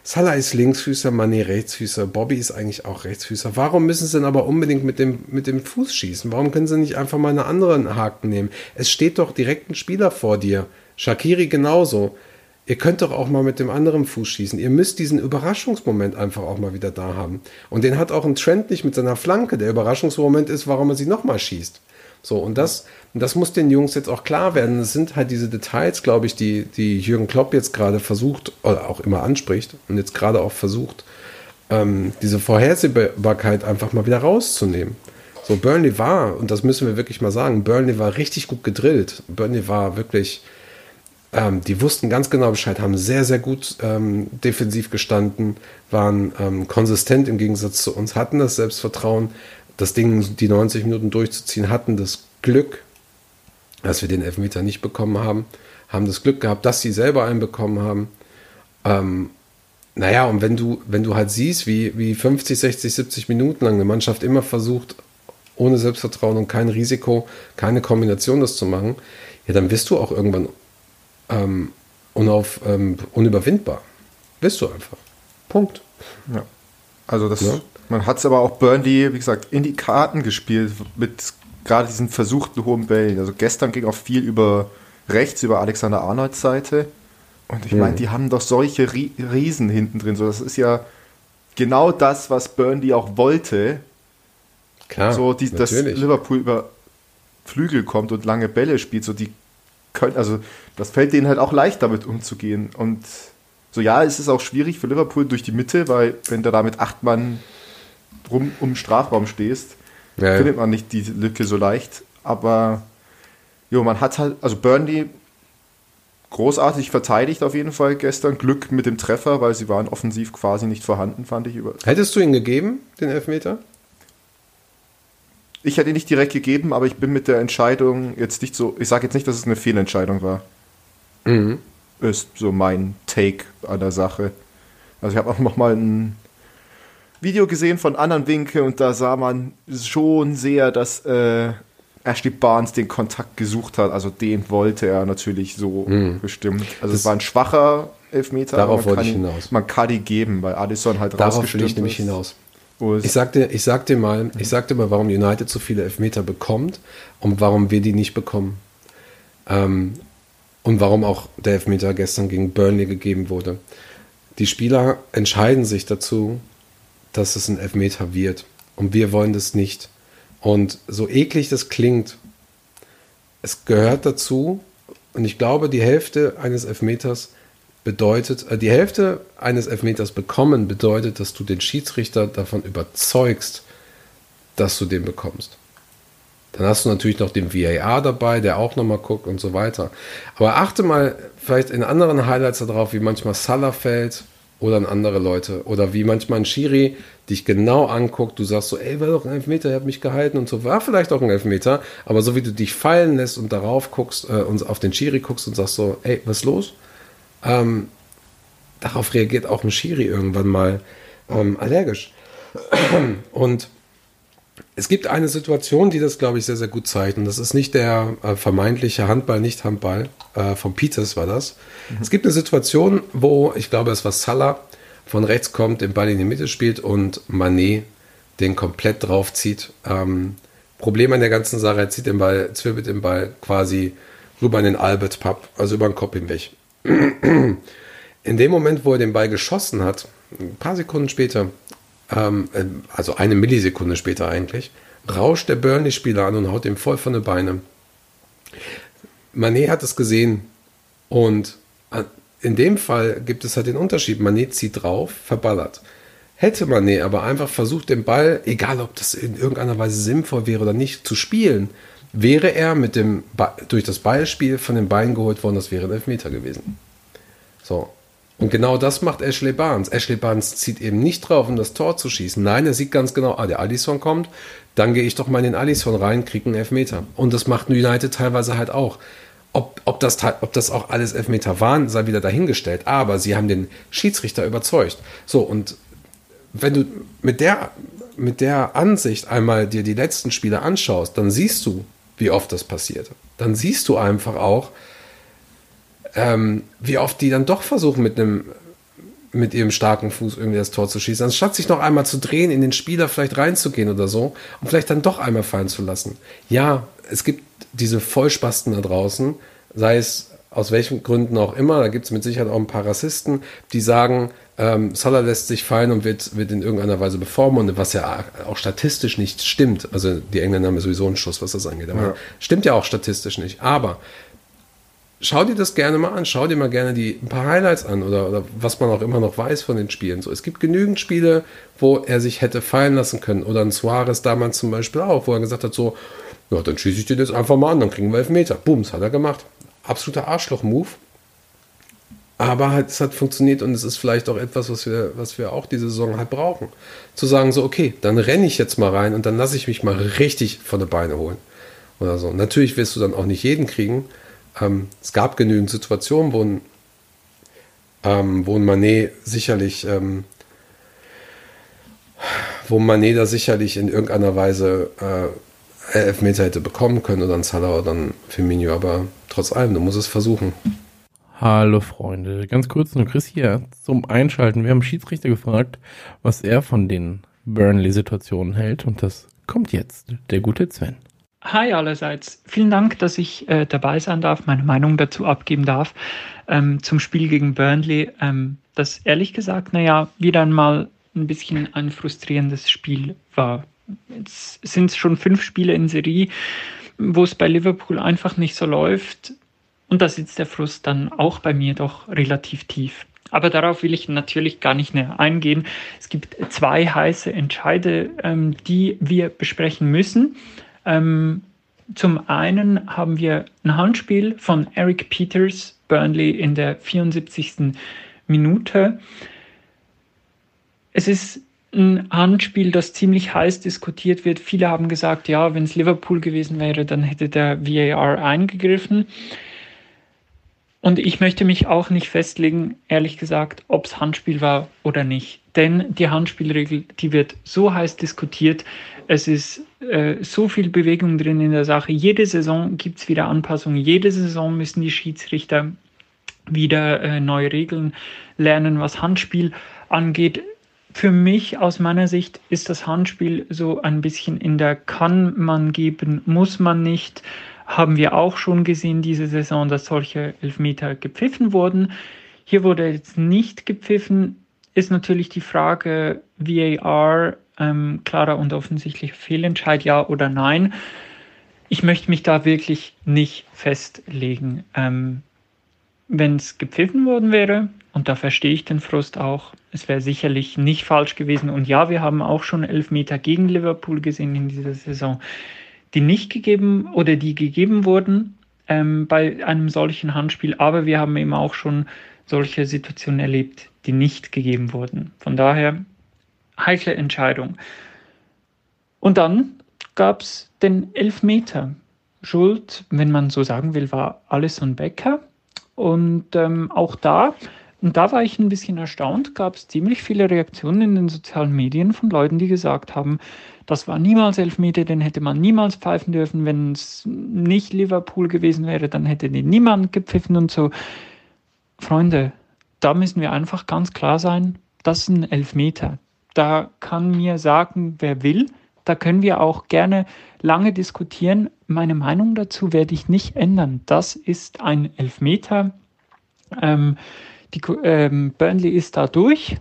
Salah ist Linksfüßer, Mané Rechtsfüßer, Bobby ist eigentlich auch Rechtsfüßer. Warum müssen sie denn aber unbedingt mit dem, mit dem Fuß schießen? Warum können sie nicht einfach mal einen anderen Haken nehmen? Es steht doch direkt ein Spieler vor dir. Shakiri genauso. Ihr könnt doch auch mal mit dem anderen Fuß schießen. Ihr müsst diesen Überraschungsmoment einfach auch mal wieder da haben. Und den hat auch ein Trend nicht mit seiner Flanke. Der Überraschungsmoment ist, warum er sie nochmal schießt. So, und das, das muss den Jungs jetzt auch klar werden. Das sind halt diese Details, glaube ich, die, die Jürgen Klopp jetzt gerade versucht oder auch immer anspricht und jetzt gerade auch versucht, ähm, diese Vorhersehbarkeit einfach mal wieder rauszunehmen. So, Burnley war, und das müssen wir wirklich mal sagen, Burnley war richtig gut gedrillt. Burnley war wirklich, ähm, die wussten ganz genau Bescheid, haben sehr, sehr gut ähm, defensiv gestanden, waren ähm, konsistent im Gegensatz zu uns, hatten das Selbstvertrauen, das Ding die 90 Minuten durchzuziehen, hatten das Glück, dass wir den Elfmeter nicht bekommen haben, haben das Glück gehabt, dass sie selber einen bekommen haben. Ähm, naja, und wenn du, wenn du halt siehst, wie, wie 50, 60, 70 Minuten lang eine Mannschaft immer versucht, ohne Selbstvertrauen und kein Risiko, keine Kombination das zu machen, ja, dann wirst du auch irgendwann ähm, unauf, ähm, unüberwindbar. Wirst du einfach. Punkt. Ja. Also das, ja? Man hat es aber auch Burnley, wie gesagt, in die Karten gespielt mit gerade diesen versuchten hohen Bällen. Also gestern ging auch viel über rechts, über Alexander Arnolds Seite. Und ich meine, mhm. die haben doch solche Riesen hinten drin. So, das ist ja genau das, was Burnley auch wollte. Klar, so, die, dass Liverpool über Flügel kommt und lange Bälle spielt. So, die können, also das fällt denen halt auch leicht, damit umzugehen. Und so, ja, es ist auch schwierig für Liverpool durch die Mitte, weil wenn du da mit acht Mann rum um Strafraum stehst, ja, findet man nicht die Lücke so leicht. Aber jo, man hat halt, also Burnley großartig verteidigt auf jeden Fall gestern. Glück mit dem Treffer, weil sie waren offensiv quasi nicht vorhanden, fand ich. Über Hättest du ihn gegeben, den Elfmeter? Ich hätte ihn nicht direkt gegeben, aber ich bin mit der Entscheidung jetzt nicht so. Ich sage jetzt nicht, dass es eine Fehlentscheidung war. Mhm. Ist so mein Take an der Sache. Also ich habe auch noch mal ein Video gesehen von anderen Winkel und da sah man schon sehr, dass äh, Ashley Barnes den Kontakt gesucht hat. Also den wollte er natürlich so mhm. bestimmt. Also das es war ein schwacher Elfmeter. Darauf wollte ich hinaus. Man kann die geben, weil Addison halt Darauf will ich nämlich hinaus. Ich sagte, ich sagte mal, ich sagte mal, warum United so viele Elfmeter bekommt und warum wir die nicht bekommen. Ähm, und warum auch der Elfmeter gestern gegen Burnley gegeben wurde. Die Spieler entscheiden sich dazu, dass es ein Elfmeter wird. Und wir wollen das nicht. Und so eklig das klingt, es gehört dazu. Und ich glaube, die Hälfte eines Elfmeters bedeutet, äh, die Hälfte eines Elfmeters bekommen bedeutet, dass du den Schiedsrichter davon überzeugst, dass du den bekommst. Dann hast du natürlich noch den VAR dabei, der auch nochmal guckt und so weiter. Aber achte mal vielleicht in anderen Highlights darauf, wie manchmal Salah fällt oder an andere Leute. Oder wie manchmal ein Schiri dich genau anguckt, du sagst so, ey, war doch ein Elfmeter, er hat mich gehalten und so, war vielleicht auch ein Elfmeter, aber so wie du dich fallen lässt und darauf guckst äh, und auf den Schiri guckst und sagst so, ey, was ist los? Ähm, darauf reagiert auch ein Schiri irgendwann mal ähm, allergisch. Und es gibt eine Situation, die das, glaube ich, sehr, sehr gut zeigt. Und das ist nicht der äh, vermeintliche Handball, nicht Handball. Äh, von Peters war das. Mhm. Es gibt eine Situation, wo, ich glaube, es war Salah, von rechts kommt, den Ball in die Mitte spielt und Manet den komplett draufzieht. Ähm, Problem an der ganzen Sache, er zieht den Ball, zwirbelt den Ball quasi rüber in den Albert Pub, also über den Kopf hinweg. [clears throat] In dem Moment, wo er den Ball geschossen hat, ein paar Sekunden später, ähm, äh, also eine Millisekunde später eigentlich, rauscht der Burnley-Spieler an und haut ihm voll von den Beinen. Manet hat es gesehen und äh, in dem Fall gibt es halt den Unterschied. Manet zieht drauf, verballert. Hätte Manet aber einfach versucht, den Ball, egal ob das in irgendeiner Weise sinnvoll wäre oder nicht, zu spielen, wäre er mit dem durch das Ballspiel von den Beinen geholt worden, das wäre ein Elfmeter gewesen. So. Und genau das macht Ashley Barnes. Ashley Barnes zieht eben nicht drauf, um das Tor zu schießen. Nein, er sieht ganz genau, ah, der Alisson kommt, dann gehe ich doch mal in den Alisson rein, kriege einen Elfmeter. Und das macht United teilweise halt auch. Ob, ob, das, ob das auch alles Elfmeter waren, sei wieder dahingestellt. Aber sie haben den Schiedsrichter überzeugt. So, und wenn du mit der, mit der Ansicht einmal dir die letzten Spiele anschaust, dann siehst du, wie oft das passiert. Dann siehst du einfach auch, ähm, wie oft die dann doch versuchen, mit einem mit ihrem starken Fuß irgendwie das Tor zu schießen, anstatt sich noch einmal zu drehen, in den Spieler vielleicht reinzugehen oder so und vielleicht dann doch einmal fallen zu lassen. Ja, es gibt diese Vollspasten da draußen, sei es aus welchen Gründen auch immer, da gibt es mit Sicherheit auch ein paar Rassisten, die sagen, ähm, Salah lässt sich fallen und wird, wird in irgendeiner Weise bevormundet, was ja auch statistisch nicht stimmt. Also die Engländer haben ja sowieso einen Schuss, was das angeht. Aber ja. stimmt ja auch statistisch nicht. Aber schau dir das gerne mal an, schau dir mal gerne die ein paar Highlights an oder, oder was man auch immer noch weiß von den Spielen. So, es gibt genügend Spiele, wo er sich hätte fallen lassen können. Oder ein Suarez damals zum Beispiel auch, wo er gesagt hat, so, ja, dann schieße ich dir das einfach mal an, dann kriegen wir elf Meter. Bums, hat er gemacht. Absoluter Arschloch-Move. Aber halt, es hat funktioniert und es ist vielleicht auch etwas, was wir, was wir auch diese Saison halt brauchen. Zu sagen so, okay, dann renne ich jetzt mal rein und dann lasse ich mich mal richtig von der Beine holen. Oder so. Natürlich wirst du dann auch nicht jeden kriegen. Ähm, es gab genügend Situationen, wo ein, ähm, wo ein Manet sicherlich, ähm, wo Manet da sicherlich in irgendeiner Weise äh, Elfmeter hätte bekommen können oder ein Salah oder ein Firmino, aber trotz allem, du musst es versuchen. Hallo Freunde, ganz kurz nur Chris hier zum Einschalten. Wir haben Schiedsrichter gefragt, was er von den Burnley-Situationen hält und das kommt jetzt, der gute Sven. Hi allerseits, vielen Dank, dass ich äh, dabei sein darf, meine Meinung dazu abgeben darf ähm, zum Spiel gegen Burnley. Ähm, das ehrlich gesagt, naja, wieder einmal ein bisschen ein frustrierendes Spiel war. Jetzt sind es schon fünf Spiele in Serie, wo es bei Liverpool einfach nicht so läuft und da sitzt der Frust dann auch bei mir doch relativ tief. Aber darauf will ich natürlich gar nicht näher eingehen. Es gibt zwei heiße Entscheide, ähm, die wir besprechen müssen. Ähm, zum einen haben wir ein Handspiel von Eric Peters Burnley in der 74. Minute. Es ist ein Handspiel, das ziemlich heiß diskutiert wird. Viele haben gesagt, ja, wenn es Liverpool gewesen wäre, dann hätte der VAR eingegriffen. Und ich möchte mich auch nicht festlegen, ehrlich gesagt, ob es Handspiel war oder nicht. Denn die Handspielregel, die wird so heiß diskutiert. Es ist äh, so viel Bewegung drin in der Sache. Jede Saison gibt es wieder Anpassungen. Jede Saison müssen die Schiedsrichter wieder äh, neue Regeln lernen, was Handspiel angeht. Für mich aus meiner Sicht ist das Handspiel so ein bisschen in der kann man geben, muss man nicht haben wir auch schon gesehen diese Saison, dass solche Elfmeter gepfiffen wurden. Hier wurde jetzt nicht gepfiffen. Ist natürlich die Frage VAR, ähm, klarer und offensichtlicher Fehlentscheid, ja oder nein. Ich möchte mich da wirklich nicht festlegen. Ähm, Wenn es gepfiffen worden wäre, und da verstehe ich den Frust auch, es wäre sicherlich nicht falsch gewesen. Und ja, wir haben auch schon Elfmeter gegen Liverpool gesehen in dieser Saison die nicht gegeben oder die gegeben wurden ähm, bei einem solchen Handspiel, aber wir haben eben auch schon solche Situationen erlebt, die nicht gegeben wurden. Von daher heikle Entscheidung. Und dann gab es den Elfmeter. Schuld, wenn man so sagen will, war Alison Becker. Und ähm, auch da, und da war ich ein bisschen erstaunt, gab es ziemlich viele Reaktionen in den sozialen Medien von Leuten, die gesagt haben, das war niemals Elfmeter, den hätte man niemals pfeifen dürfen. Wenn es nicht Liverpool gewesen wäre, dann hätte den niemand gepfiffen und so. Freunde, da müssen wir einfach ganz klar sein, das ist ein Elfmeter. Da kann mir sagen, wer will. Da können wir auch gerne lange diskutieren. Meine Meinung dazu werde ich nicht ändern. Das ist ein Elfmeter. Ähm, die, ähm, Burnley ist da durch.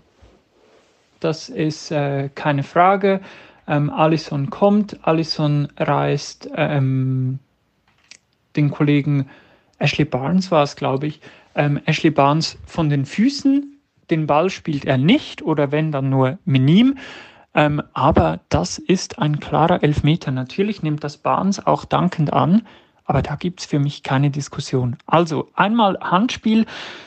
Das ist äh, keine Frage. Ähm, Allison kommt, Allison reißt ähm, den Kollegen Ashley Barnes war es, glaube ich, ähm, Ashley Barnes von den Füßen. Den Ball spielt er nicht oder wenn dann nur minim. Ähm, aber das ist ein klarer Elfmeter. Natürlich nimmt das Barnes auch dankend an, aber da gibt es für mich keine Diskussion. Also einmal Handspiel,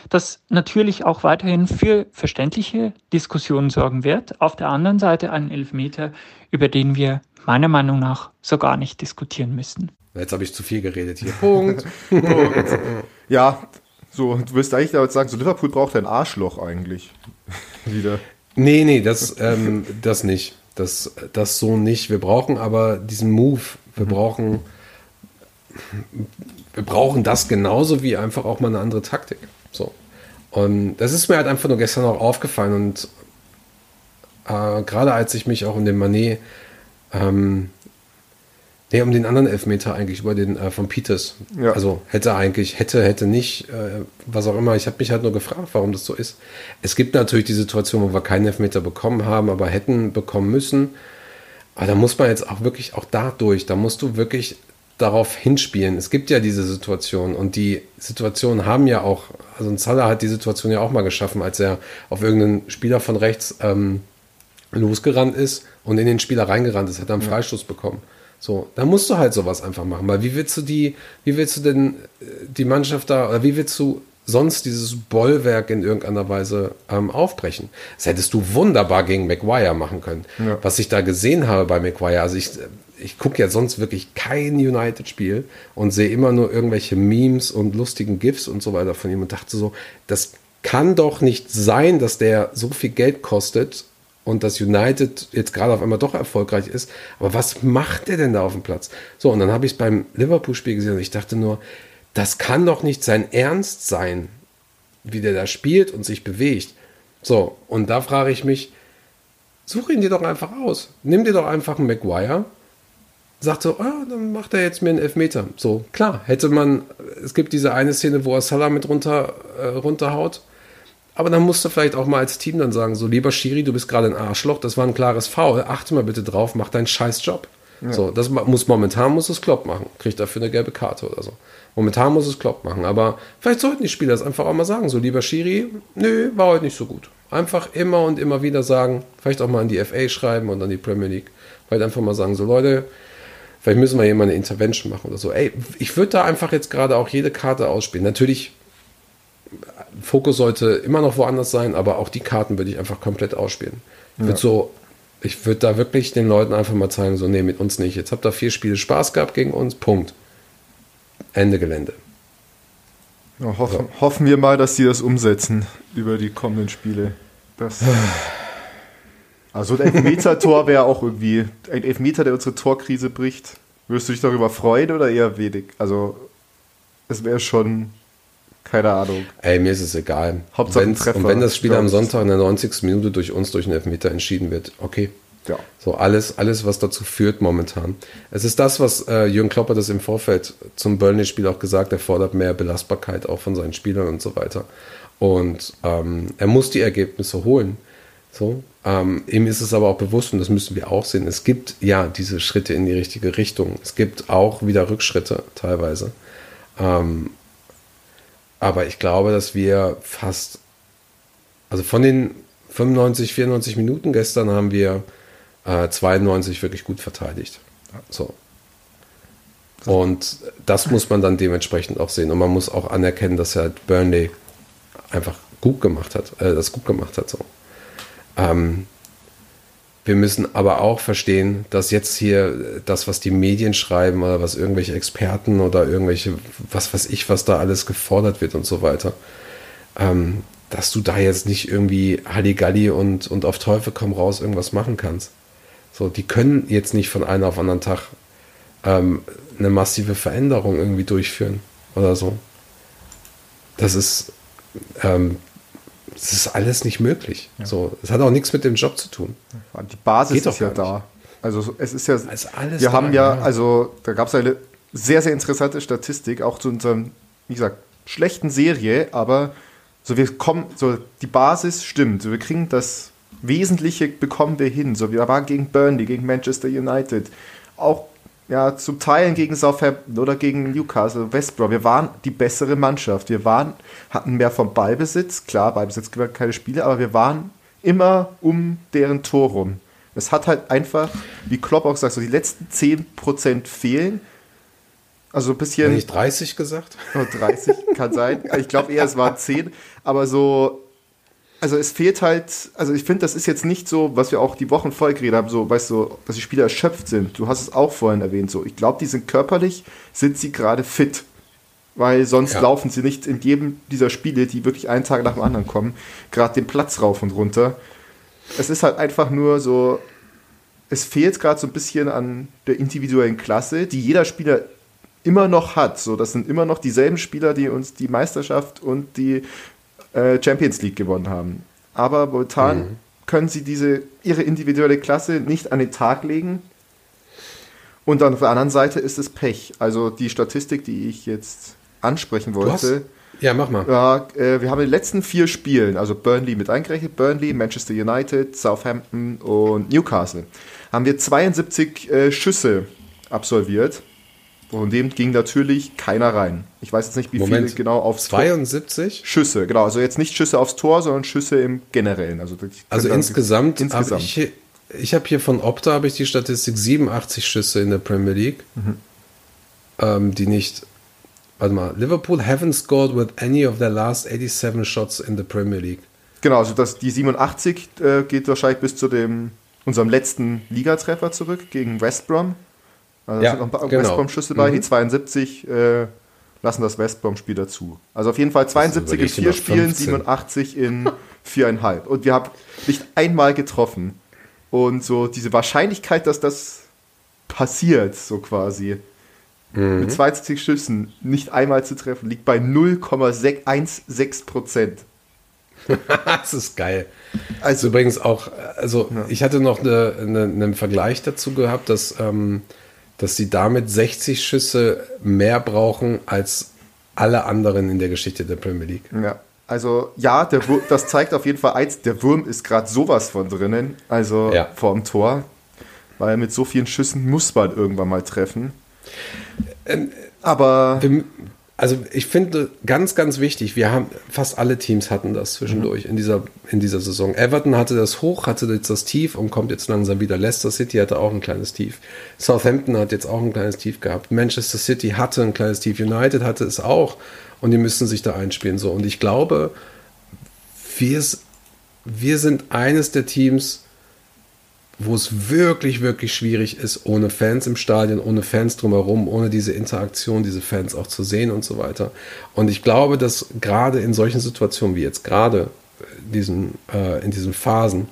das natürlich auch weiterhin für verständliche Diskussionen sorgen wird. Auf der anderen Seite ein Elfmeter, über den wir meiner Meinung nach so gar nicht diskutieren müssen. Jetzt habe ich zu viel geredet hier. Punkt. [laughs] Punkt. Ja, so, du wirst eigentlich damit sagen, so Liverpool braucht ein Arschloch eigentlich. [laughs] Wieder. Nee, nee, das, ähm, das nicht. Das, das so nicht. Wir brauchen aber diesen Move. Wir mhm. brauchen wir brauchen das genauso wie einfach auch mal eine andere Taktik. So. Und das ist mir halt einfach nur gestern auch aufgefallen und äh, gerade als ich mich auch um den Manet, ähm, nee, um den anderen Elfmeter eigentlich, über den äh, von Peters, ja. also hätte eigentlich, hätte, hätte nicht, äh, was auch immer, ich habe mich halt nur gefragt, warum das so ist. Es gibt natürlich die Situation, wo wir keinen Elfmeter bekommen haben, aber hätten bekommen müssen. Aber da muss man jetzt auch wirklich auch dadurch, da musst du wirklich darauf hinspielen. Es gibt ja diese Situation und die Situationen haben ja auch, also ein Salah hat die Situation ja auch mal geschaffen, als er auf irgendeinen Spieler von rechts ähm, losgerannt ist und in den Spieler reingerannt ist, hat er einen Freistoß bekommen. So, da musst du halt sowas einfach machen, weil wie willst du die, wie willst du denn äh, die Mannschaft da, oder wie willst du sonst dieses Bollwerk in irgendeiner Weise ähm, aufbrechen. Das hättest du wunderbar gegen McGuire machen können. Ja. Was ich da gesehen habe bei McGuire, also ich, ich gucke ja sonst wirklich kein United-Spiel und sehe immer nur irgendwelche Memes und lustigen GIFs und so weiter von ihm und dachte so, das kann doch nicht sein, dass der so viel Geld kostet und dass United jetzt gerade auf einmal doch erfolgreich ist. Aber was macht der denn da auf dem Platz? So, und dann habe ich es beim Liverpool-Spiel gesehen und ich dachte nur, das kann doch nicht sein Ernst sein, wie der da spielt und sich bewegt. So, und da frage ich mich, such ihn dir doch einfach aus. Nimm dir doch einfach einen Maguire, sagt so, ah, dann macht er jetzt mir einen Elfmeter. So, klar, hätte man, es gibt diese eine Szene, wo er Salah mit runter, äh, runterhaut, aber dann musst du vielleicht auch mal als Team dann sagen, so, lieber Schiri, du bist gerade ein Arschloch, das war ein klares Foul, achte mal bitte drauf, mach deinen scheiß Job. Ja. So, das muss momentan muss es Klopp machen, kriegt dafür eine gelbe Karte oder so. Momentan muss es Klopp machen, aber vielleicht sollten die Spieler das einfach auch mal sagen. So, lieber Schiri, nö, war heute nicht so gut. Einfach immer und immer wieder sagen, vielleicht auch mal an die FA schreiben und an die Premier League. Vielleicht einfach mal sagen, so Leute, vielleicht müssen wir hier mal eine Intervention machen oder so. Ey, ich würde da einfach jetzt gerade auch jede Karte ausspielen. Natürlich Fokus sollte immer noch woanders sein, aber auch die Karten würde ich einfach komplett ausspielen. Ich würde so, ich würde da wirklich den Leuten einfach mal zeigen, so, nee, mit uns nicht. Jetzt habt ihr vier Spiele Spaß gehabt gegen uns, Punkt. Ende Gelände. Ja, hoffen, hoffen wir mal, dass sie das umsetzen über die kommenden Spiele. Das [laughs] also ein Elfmeter-Tor wäre auch irgendwie ein Elfmeter, der unsere Torkrise bricht. Würdest du dich darüber freuen oder eher wenig? Also es wäre schon keine Ahnung. Ey, mir ist es egal. Hauptsache Wenn's- Treffer. Und wenn das Spiel Ja, am Sonntag in der 90. Minute durch uns durch einen Elfmeter entschieden wird, okay. Ja. So alles, alles, was dazu führt momentan. Es ist das, was äh, Jürgen Klopp hat das im Vorfeld zum Burnley-Spiel auch gesagt. Er fordert mehr Belastbarkeit auch von seinen Spielern und so weiter. Und ähm, er muss die Ergebnisse holen. So, ähm, ihm ist es aber auch bewusst, und das müssen wir auch sehen, es gibt ja diese Schritte in die richtige Richtung. Es gibt auch wieder Rückschritte teilweise. Ähm, aber ich glaube, dass wir fast, also von den 95, 94 Minuten gestern haben wir äh, 92 wirklich gut verteidigt. So. Und das muss man dann dementsprechend auch sehen. Und man muss auch anerkennen, dass halt Burnley einfach gut gemacht hat, äh, das gut gemacht hat. So. Ähm, wir müssen aber auch verstehen, dass jetzt hier das, was die Medien schreiben oder was irgendwelche Experten oder irgendwelche, was weiß ich, was da alles gefordert wird und so weiter, ähm, dass du da jetzt nicht irgendwie Halligalli und, und auf Teufel komm raus irgendwas machen kannst. So, die können jetzt nicht von einem auf anderen Tag ähm, eine massive Veränderung irgendwie durchführen oder so. Das ist, ähm, das ist alles nicht möglich. So, es hat auch nichts mit dem Job zu tun. Die Basis Geht ist ja da. Also so- es ist ja, ist alles wir da, haben ja, ja. also da gab es eine sehr, sehr interessante Statistik, auch zu unserem, wie gesagt, schlechten Serie, aber so wir kommen, so die Basis stimmt, so wir kriegen das Wesentliche bekommen wir hin. So wir waren gegen Burnley, gegen Manchester United, auch ja zum Teilen gegen Southampton oder gegen Newcastle, West Brom. Wir waren die bessere Mannschaft. Wir waren hatten mehr vom Ballbesitz, klar, Ballbesitz gewinnt keine Spiele, aber wir waren immer um deren Tor rum. Es hat halt einfach, wie Klopp auch sagt, so die letzten 10% fehlen. Also ein bisschen. Habe ich 30 gesagt? Oh, 30 kann sein. Ich glaube eher, es waren 10. Aber so, also es fehlt halt, also ich finde, das ist jetzt nicht so, was wir auch die Wochen vorher geredet haben, so, weißt du, dass die Spieler erschöpft sind. Du hast es auch vorhin erwähnt, so. Ich glaube, die sind körperlich, sind sie gerade fit. Weil sonst Ja. laufen sie nicht in jedem dieser Spiele, die wirklich einen Tag nach dem anderen kommen, gerade den Platz rauf und runter. Es ist halt einfach nur so, es fehlt gerade so ein bisschen an der individuellen Klasse, die jeder Spieler immer noch hat. So, das sind immer noch dieselben Spieler, die uns die Meisterschaft und die äh, Champions League gewonnen haben. Aber momentan können sie diese ihre individuelle Klasse nicht an den Tag legen. Und dann auf der anderen Seite ist es Pech. Also die Statistik, die ich jetzt ansprechen wollte. ja, mach mal. Ja, äh, wir haben in den letzten vier Spielen, also Burnley mit eingerechnet, Burnley, Manchester United, Southampton und Newcastle, haben wir 72 äh, Schüsse absolviert. Und dem ging natürlich keiner rein. Ich weiß jetzt nicht, wie Moment. viele genau aufs Tor. 72? Schüsse, genau. Also jetzt nicht Schüsse aufs Tor, sondern Schüsse im Generellen. Also, Also insgesamt, insgesamt. ich, hier- ich habe hier von Opta habe ich die Statistik 87 Schüsse in der Premier League, Mhm. ähm, die nicht. Warte mal, Liverpool haven't scored with any of their last 87 shots in the Premier League. Genau, also das, die 87 äh, geht wahrscheinlich bis zu dem unserem letzten Ligatreffer zurück gegen West Brom. Also da Ja, sind noch ein paar genau. West Brom-Schüsse bei. Mhm. Die 72 äh, lassen das West Brom-Spiel dazu. Also auf jeden Fall 72 in vier Spielen, 15. 87 in viereinhalb. Und wir haben nicht einmal getroffen. Und so diese Wahrscheinlichkeit, dass das passiert, so quasi, Mhm. mit 72 Schüssen nicht einmal zu treffen, liegt bei 0,16 Prozent. [laughs] das ist geil. Also übrigens auch, also ich hatte noch eine, eine, einen Vergleich dazu gehabt, dass, ähm, dass sie damit 60 Schüsse mehr brauchen als alle anderen in der Geschichte der Premier League. Ja, also ja, der Wur das zeigt auf jeden Fall eins, der Wurm ist gerade sowas von drinnen, also Ja. vorm Tor, weil mit so vielen Schüssen muss man irgendwann mal treffen. Ähm, Aber Wir, also ich finde ganz, ganz wichtig, wir haben, fast alle Teams hatten das zwischendurch in, dieser, in dieser Saison. Everton hatte das hoch, hatte jetzt das Tief und kommt jetzt langsam wieder. Leicester City hatte auch ein kleines Tief. Southampton hat jetzt auch ein kleines Tief gehabt. Manchester City hatte ein kleines Tief. United hatte es auch und die müssen sich da einspielen. So. Und ich glaube, wir, wir sind eines der Teams, wo es wirklich, wirklich schwierig ist, ohne Fans im Stadion, ohne Fans drumherum, ohne diese Interaktion, diese Fans auch zu sehen und so weiter. Und ich glaube, dass gerade in solchen Situationen wie jetzt gerade diesen, äh, in diesen Phasen,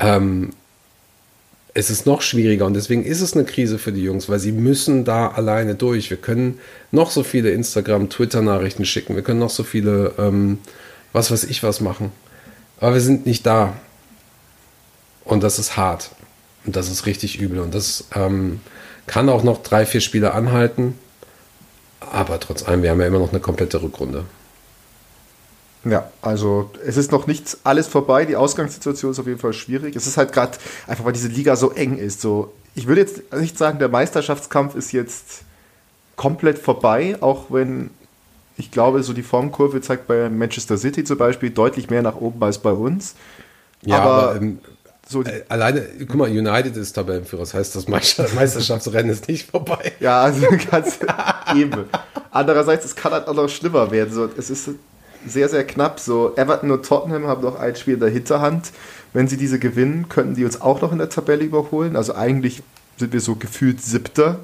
ähm, es ist noch schwieriger und deswegen ist es eine Krise für die Jungs, weil sie müssen da alleine durch. Wir können noch so viele Instagram, Twitter-Nachrichten schicken, wir können noch so viele, ähm, was weiß ich was machen, aber wir sind nicht da. Und das ist hart. Und das ist richtig übel. Und das ähm, kann auch noch drei, vier Spiele anhalten. Aber trotz allem, wir haben ja immer noch eine komplette Rückrunde. Ja, also es ist noch nicht alles vorbei. Die Ausgangssituation ist auf jeden Fall schwierig. Es ist halt gerade einfach, weil diese Liga so eng ist. So, ich würde jetzt nicht sagen, der Meisterschaftskampf ist jetzt komplett vorbei, auch wenn ich glaube, so die Formkurve zeigt bei Manchester City zum Beispiel deutlich mehr nach oben als bei uns. Ja, aber, aber ähm, so äh, alleine, guck mal, United ist Tabellenführer, das heißt, das Meisterschaftsrennen ist nicht vorbei. Ja, also ganz [laughs] eben. Andererseits, es kann halt auch noch schlimmer werden. So, es ist sehr, sehr knapp. So, Everton und Tottenham haben noch ein Spiel in der Hinterhand. Wenn sie diese gewinnen, könnten die uns auch noch in der Tabelle überholen. Also eigentlich sind wir so gefühlt Siebter.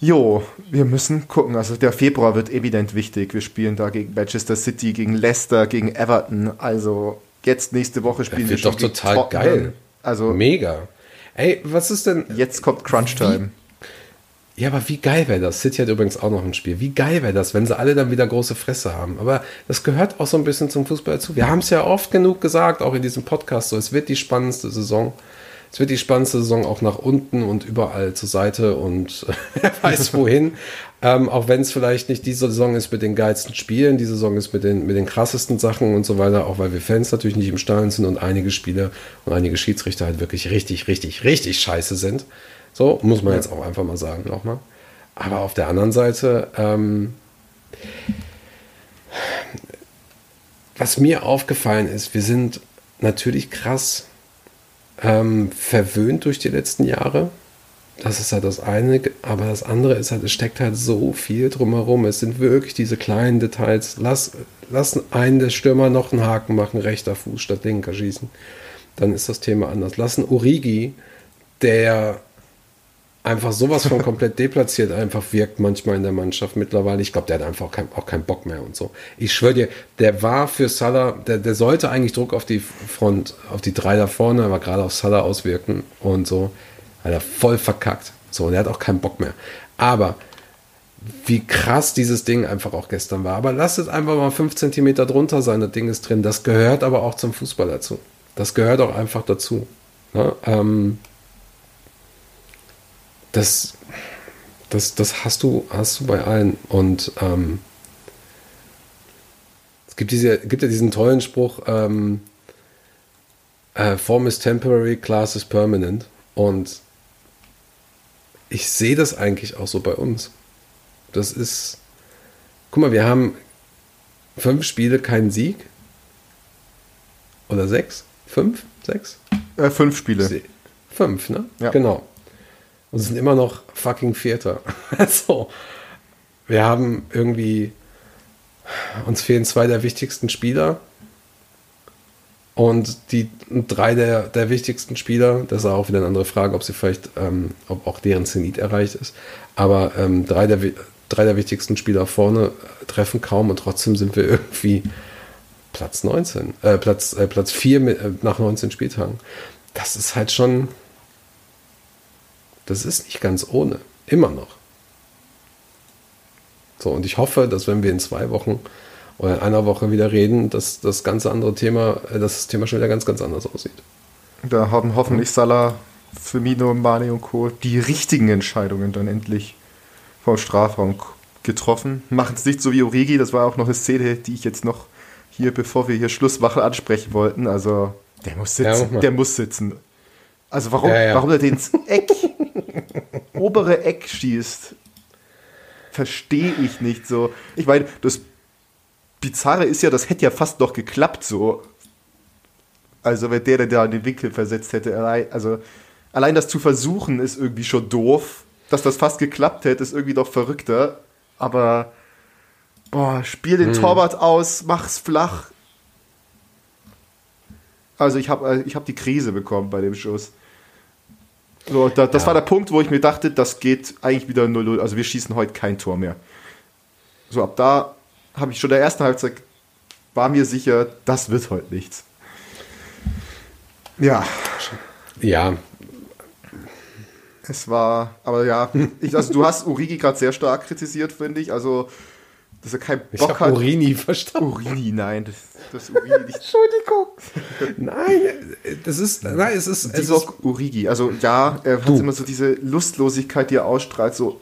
Jo, wir müssen gucken. Also der Februar wird evident wichtig. Wir spielen da gegen Manchester City, gegen Leicester, gegen Everton. Also Jetzt nächste Woche spielen wir schon doch total Tottenham. geil. Also mega. Ey, was ist denn? Jetzt kommt Crunch Time. Wie, ja, aber wie geil wäre das? City hat übrigens auch noch ein Spiel. Wie geil wäre das, wenn sie alle dann wieder große Fresse haben? Aber das gehört auch so ein bisschen zum Fußball dazu. Wir haben es ja oft genug gesagt, auch in diesem Podcast. So, es wird die spannendste Saison. Es wird die spannendste Saison auch nach unten und überall zur Seite und [laughs] wer weiß wohin. ähm, auch wenn es vielleicht nicht diese Saison ist mit den geilsten Spielen, die Saison ist mit den, mit den krassesten Sachen und so weiter, auch weil wir Fans natürlich nicht im Stadion sind und einige Spiele und einige Schiedsrichter halt wirklich richtig, richtig, richtig scheiße sind. So, muss man jetzt auch einfach mal sagen nochmal. Aber auf der anderen Seite, ähm, was mir aufgefallen ist, wir sind natürlich krass ähm, verwöhnt durch die letzten Jahre. Das ist halt das eine, aber das andere ist halt, es steckt halt so viel drumherum. Es sind wirklich diese kleinen Details. Lass, lass einen der Stürmer noch einen Haken machen, rechter Fuß statt linker schießen. Dann ist das Thema anders. Lass einen Origi, der einfach sowas von komplett deplatziert einfach wirkt manchmal in der Mannschaft mittlerweile. Ich glaube, der hat einfach auch, kein, auch keinen Bock mehr und so. Ich schwöre dir, der war für Salah, der, der sollte eigentlich Druck auf die Front, auf die drei da vorne, aber gerade auf Salah auswirken und so. Hat er voll verkackt. So, der hat auch keinen Bock mehr. Aber wie krass dieses Ding einfach auch gestern war. Aber lass es einfach mal fünf Zentimeter drunter sein, das Ding ist drin. Das gehört aber auch zum Fußball dazu. Das gehört auch einfach dazu. Ne? Ähm, das, das, das hast du, hast du bei allen. Und ähm, es gibt, diese, gibt ja diesen tollen Spruch, ähm, äh, Form is temporary, class is permanent. Und ich sehe das eigentlich auch so bei uns. Das ist, guck mal, wir haben fünf Spiele, keinen Sieg. Oder sechs? Fünf? Sechs? Äh, fünf Spiele. Fünf, ne? Ja. Genau und sind immer noch fucking Vierter. [laughs] also, wir haben irgendwie, uns fehlen zwei der wichtigsten Spieler. Und die drei der, der wichtigsten Spieler, das ist auch wieder eine andere Frage, ob sie vielleicht, ähm, ob auch deren Zenit erreicht ist. Aber ähm, drei, der, drei der wichtigsten Spieler vorne treffen kaum und trotzdem sind wir [laughs] irgendwie Platz 19, äh, Platz, äh, Platz 4 mit, äh, nach 19 Spieltagen. Das ist halt schon, das ist nicht ganz ohne. Immer noch. So, und ich hoffe, dass wenn wir in zwei Wochen oder in einer Woche wieder reden, dass das ganze andere Thema, äh, dass das Thema schon wieder ganz, ganz anders aussieht. Da haben hoffentlich Salah, Firmino, Mane und Co. die richtigen Entscheidungen dann endlich vom Strafraum getroffen. Machen es nicht so wie Origi, das war auch noch eine Szene, die ich jetzt noch hier, bevor wir hier Schluss machen, ansprechen wollten. Also, der muss sitzen. Ja, der muss sitzen. Also warum, ja, ja. warum er den ins [laughs] Eck, [laughs] obere Eck schießt, verstehe ich nicht so. Ich meine, das Bizarre ist ja, das hätte ja fast noch geklappt so. Also wenn der, der da in den Winkel versetzt hätte, allein, also allein das zu versuchen ist irgendwie schon doof. Dass das fast geklappt hätte, ist irgendwie doch verrückter. Aber boah, spiel den hm. Torwart aus, mach's flach. Also ich habe ich hab die Krise bekommen bei dem Schuss. So, da, das ja. war der Punkt, wo ich mir dachte, das geht eigentlich wieder 0-0. Also wir schießen heute kein Tor mehr. So, ab da habe ich schon der ersten Halbzeit war mir sicher, das wird heute nichts. Ja. Ja. Es war, aber ja, ich, also du hast Urigi gerade sehr stark kritisiert, finde ich. Also dass er keinen Bock ich hat. Urini verstanden. Urini, nein, das, das Urini nicht. [laughs] Entschuldigung. Nein, das ist, nein, es ist, es ist Urigi. Also ja, er hat immer so diese Lustlosigkeit, die er ausstrahlt, so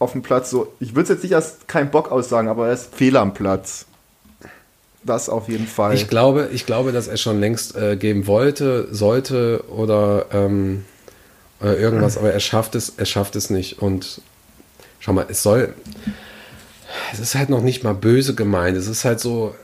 auf dem Platz. So, ich würde es jetzt nicht als keinen Bock aussagen, aber er ist fehl am Platz. Das auf jeden Fall. Ich glaube, ich glaube, dass er schon längst äh, geben wollte, sollte oder ähm, äh, irgendwas, aber er schafft es, er schafft es nicht. Und schau mal, es soll es ist halt noch nicht mal böse gemeint. Es ist halt so,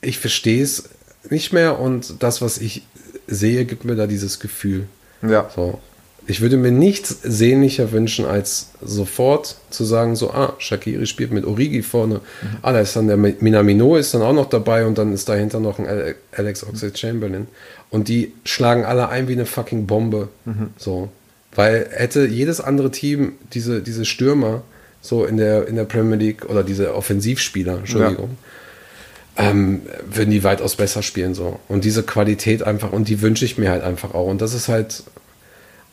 ich verstehe es nicht mehr und das, was ich sehe, gibt mir da dieses Gefühl. Ja. So. Ich würde mir nichts sehnlicher wünschen, als sofort zu sagen, so, ah, Shakiri spielt mit Origi vorne. Mhm. Ah, da ist dann der Minamino ist dann auch noch dabei und dann ist dahinter noch ein Alex Oxlade-Chamberlain. Und die schlagen alle ein wie eine fucking Bombe. Mhm. So. Weil hätte jedes andere Team diese, diese Stürmer so in der, in der Premier League oder diese Offensivspieler, Entschuldigung, ja. ähm, würden die weitaus besser spielen so. Und diese Qualität einfach, und die wünsche ich mir halt einfach auch. Und das ist halt,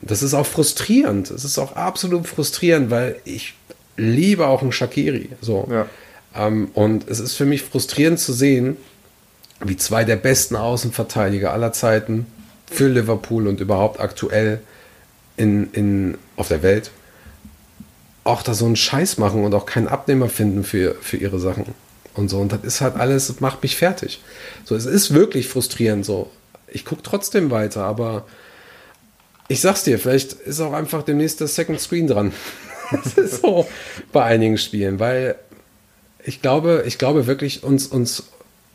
das ist auch frustrierend. Es ist auch absolut frustrierend, weil ich liebe auch einen Shakiri. So. Ja. Ähm, und es ist für mich frustrierend zu sehen, wie zwei der besten Außenverteidiger aller Zeiten für Liverpool und überhaupt aktuell in, in, auf der Welt auch da so einen Scheiß machen und auch keinen Abnehmer finden für, für ihre Sachen und so. Und das ist halt alles, das macht mich fertig. So, es ist wirklich frustrierend so. Ich gucke trotzdem weiter, aber ich sag's dir, vielleicht ist auch einfach demnächst das Second Screen dran. [laughs] das ist so bei einigen Spielen, weil ich glaube, ich glaube wirklich uns, uns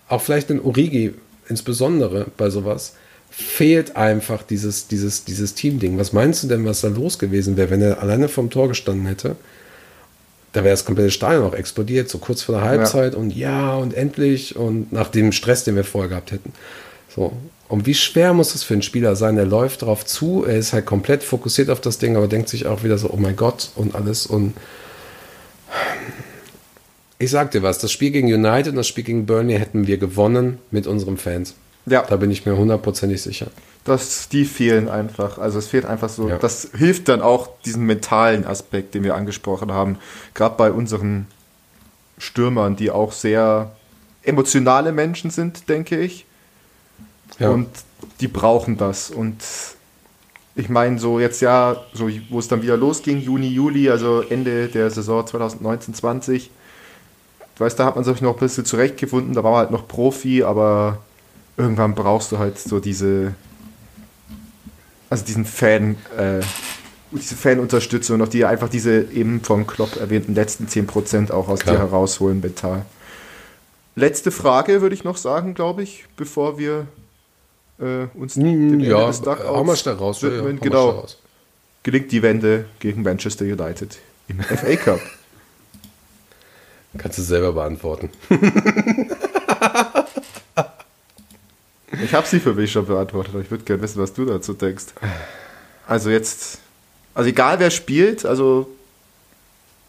auch vielleicht in Origi insbesondere bei sowas, fehlt einfach dieses, dieses, dieses Team-Ding. Was meinst du denn, was da los gewesen wäre, wenn er alleine vom Tor gestanden hätte? Da wäre das komplette Stadion auch explodiert, so kurz vor der Halbzeit ja. und ja und endlich und nach dem Stress, den wir vorher gehabt hätten. So. Und wie schwer muss es für einen Spieler sein? Der läuft drauf zu, er ist halt komplett fokussiert auf das Ding, aber denkt sich auch wieder so, oh mein Gott und alles und ich sag dir was, das Spiel gegen United und das Spiel gegen Burnley hätten wir gewonnen mit unseren Fans. Ja. Da bin ich mir hundertprozentig sicher. Das, die fehlen einfach. Also es fehlt einfach so. Ja. Das hilft dann auch diesen mentalen Aspekt, den wir angesprochen haben. Gerade bei unseren Stürmern, die auch sehr emotionale Menschen sind, denke ich. Ja. Und die brauchen das. Und ich meine, so jetzt ja, so wo es dann wieder losging, Juni, Juli, also Ende der Saison 2019-20, ich weiß, da hat man sich noch ein bisschen zurechtgefunden, da war man halt noch Profi, aber irgendwann brauchst du halt so diese, also diesen Fan, äh, diese Fanunterstützung, noch die einfach diese eben vom Klopp erwähnten letzten 10% auch aus Klar. dir herausholen mental. Letzte Frage würde ich noch sagen, glaube ich, bevor wir äh, uns dem ja, des Duckouts hau mal schnell raus. Ja, ja, genau. Raus. Gelingt die Wende gegen Manchester United im FA Cup? [laughs] Kannst du selber beantworten. [laughs] Ich habe sie für mich schon beantwortet, aber ich würde gerne wissen, was du dazu denkst. Also jetzt, also egal wer spielt, also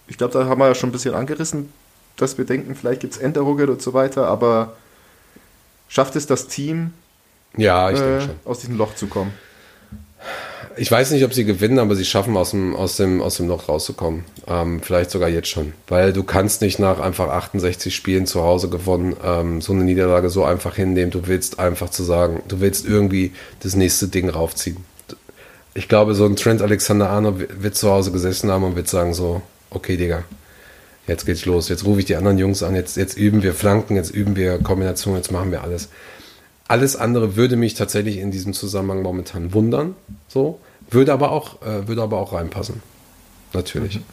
ich glaube, da haben wir ja schon ein bisschen angerissen, dass wir denken, vielleicht gibt es Änderungen und so weiter, aber schafft es das Team, ja, äh, aus diesem Loch zu kommen? Ich weiß nicht, ob sie gewinnen, aber sie schaffen aus dem, aus dem, aus dem Loch rauszukommen. Ähm, vielleicht sogar jetzt schon. Weil du kannst nicht nach einfach 68 Spielen zu Hause gewonnen, ähm, so eine Niederlage so einfach hinnehmen. Du willst einfach zu sagen, du willst irgendwie das nächste Ding raufziehen. Ich glaube, so ein Trent Alexander-Arnold wird zu Hause gesessen haben und wird sagen so, okay, Digga, jetzt geht's los. Jetzt rufe ich die anderen Jungs an, jetzt, jetzt üben wir Flanken, jetzt üben wir Kombinationen, jetzt machen wir alles. Alles andere würde mich tatsächlich in diesem Zusammenhang momentan wundern. So. Würde aber auch, äh, würde aber auch reinpassen. Natürlich. Mhm.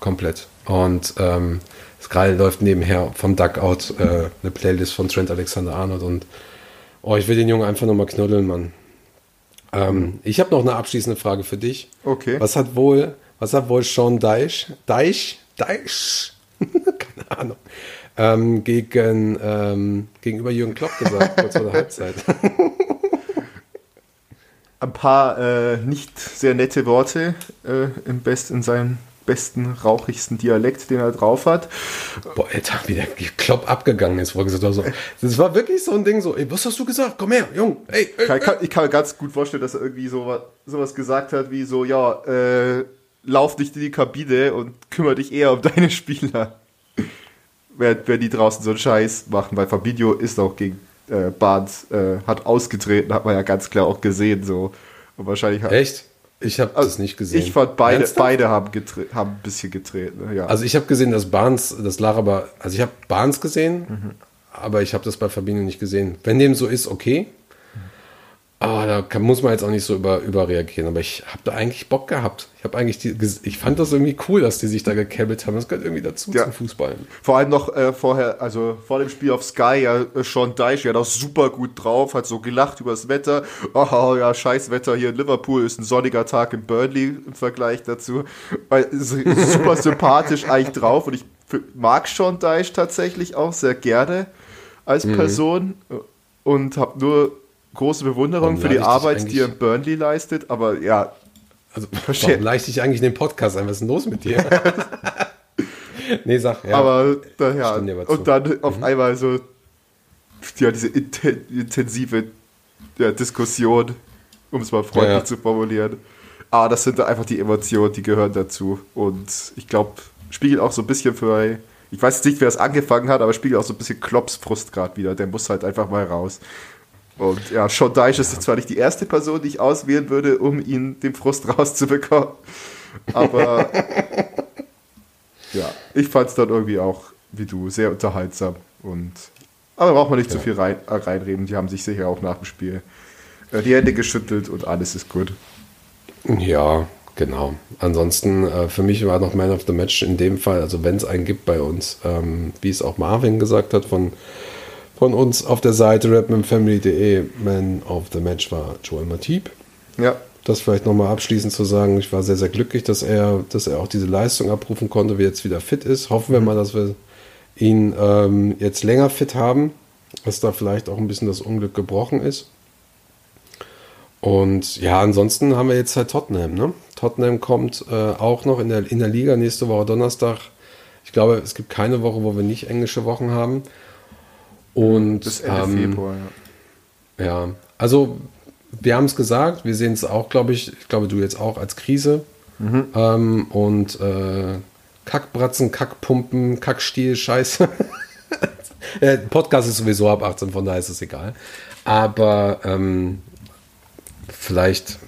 komplett. Und ähm, es gerade läuft nebenher vom Duckout äh, eine Playlist von Trent Alexander-Arnold und oh, ich will den Jungen einfach nochmal knuddeln, Mann. Ähm, ich habe noch eine abschließende Frage für dich. Okay. Was hat wohl, was hat wohl Sean Deich, Deich, Deich, [laughs] keine Ahnung, ähm, gegen, ähm, gegenüber Jürgen Klopp gesagt, kurz vor der Halbzeit? [laughs] Ein paar äh, nicht sehr nette Worte äh, im Best, in seinem besten, rauchigsten Dialekt, den er drauf hat. Boah, Alter, wie der Klopp abgegangen ist, wo gesagt so, das war wirklich so ein Ding, so, ey, was hast du gesagt? Komm her, Jung, ey, ey, Ich kann, ich kann mir ganz gut vorstellen, dass er irgendwie so, sowas gesagt hat, wie so, ja, äh, lauf nicht in die Kabine und kümmere dich eher um deine Spieler. Während, während die draußen so einen Scheiß machen, weil Fabinho ist auch gegen äh, Barnes, äh, hat ausgetreten, hat man ja ganz klar auch gesehen, so. Und wahrscheinlich hat, Echt? Ich habe Also, das nicht gesehen. Ich fand beide, Ernsthaft? beide haben, haben ein bisschen getreten. Ja. Also ich habe gesehen, dass Barnes, das lag aber, also ich habe Barnes gesehen, Mhm. aber ich habe das bei Fabinho nicht gesehen. Wenn dem so ist, okay. Aber da kann, muss man jetzt auch nicht so über, überreagieren. Aber ich habe da eigentlich Bock gehabt. Ich habe eigentlich die, ich fand das irgendwie cool, dass die sich da gekebbelt haben. Das gehört irgendwie dazu Ja. zum Fußball. Vor allem noch äh, vorher, also vor dem Spiel auf Sky, ja, äh, Sean Deich, ja, doch super gut drauf, hat so gelacht über das Wetter. Oh, ja, scheiß Wetter hier in Liverpool, ist ein sonniger Tag in Burnley im Vergleich dazu. Super sympathisch [laughs] eigentlich drauf und ich mag Sean Deich tatsächlich auch sehr gerne als Mhm. Person und habe nur große Bewunderung Warum für die Arbeit, die er in Burnley leistet, aber ja, Also, [laughs] Verstehe. warum leicht ich eigentlich in den Podcast ein? Was ist denn los mit dir? [laughs] nee, sag, ja. Aber da, ja, und dann auf einmal so ja, diese inten intensive ja, Diskussion, um es mal freundlich Ja, ja. zu formulieren. Aber das sind da einfach die Emotionen, die gehören dazu. Und ich glaube, spiegelt auch so ein bisschen für, ich weiß jetzt nicht, wer es angefangen hat, aber spiegelt auch so ein bisschen Klopps Frust gerade wieder. Der muss halt einfach mal raus. Und ja, Sean Deich ist zwar nicht die erste Person, die ich auswählen würde, um ihn den Frust rauszubekommen. Aber [laughs] ja, ich fand es dann irgendwie auch, wie du, sehr unterhaltsam. Und aber braucht man nicht zu viel rein, äh, reinreden. Die haben sich sicher auch nach dem Spiel äh, die Hände geschüttelt und alles ist gut. Ja, genau. Ansonsten, äh, für mich war noch Man of the Match in dem Fall, also wenn es einen gibt bei uns, ähm, wie es auch Marvin gesagt hat, von, von uns auf der Seite rapmanfamily.de, Man of the Match war Joel Matip. Ja, Das vielleicht nochmal abschließend zu sagen, ich war sehr, sehr glücklich, dass er, dass er auch diese Leistung abrufen konnte, wie er jetzt wieder fit ist. Hoffen wir mal, dass wir ihn ähm, jetzt länger fit haben, dass da vielleicht auch ein bisschen das Unglück gebrochen ist. Und ja, ansonsten haben wir jetzt halt Tottenham. Ne? Tottenham kommt äh, auch noch in der, in der Liga nächste Woche Donnerstag. Ich glaube, es gibt keine Woche, wo wir nicht englische Wochen haben. Und bis Ende ähm, Februar. Ja. ja, also wir haben es gesagt, wir sehen es auch, glaube ich, ich glaube du jetzt auch als Krise. Ähm, und äh, Kackbratzen, Kackpumpen, Kackstiel, Scheiße. Der [laughs] Podcast ist sowieso ab 18, von daher ist es egal. Aber ähm, vielleicht,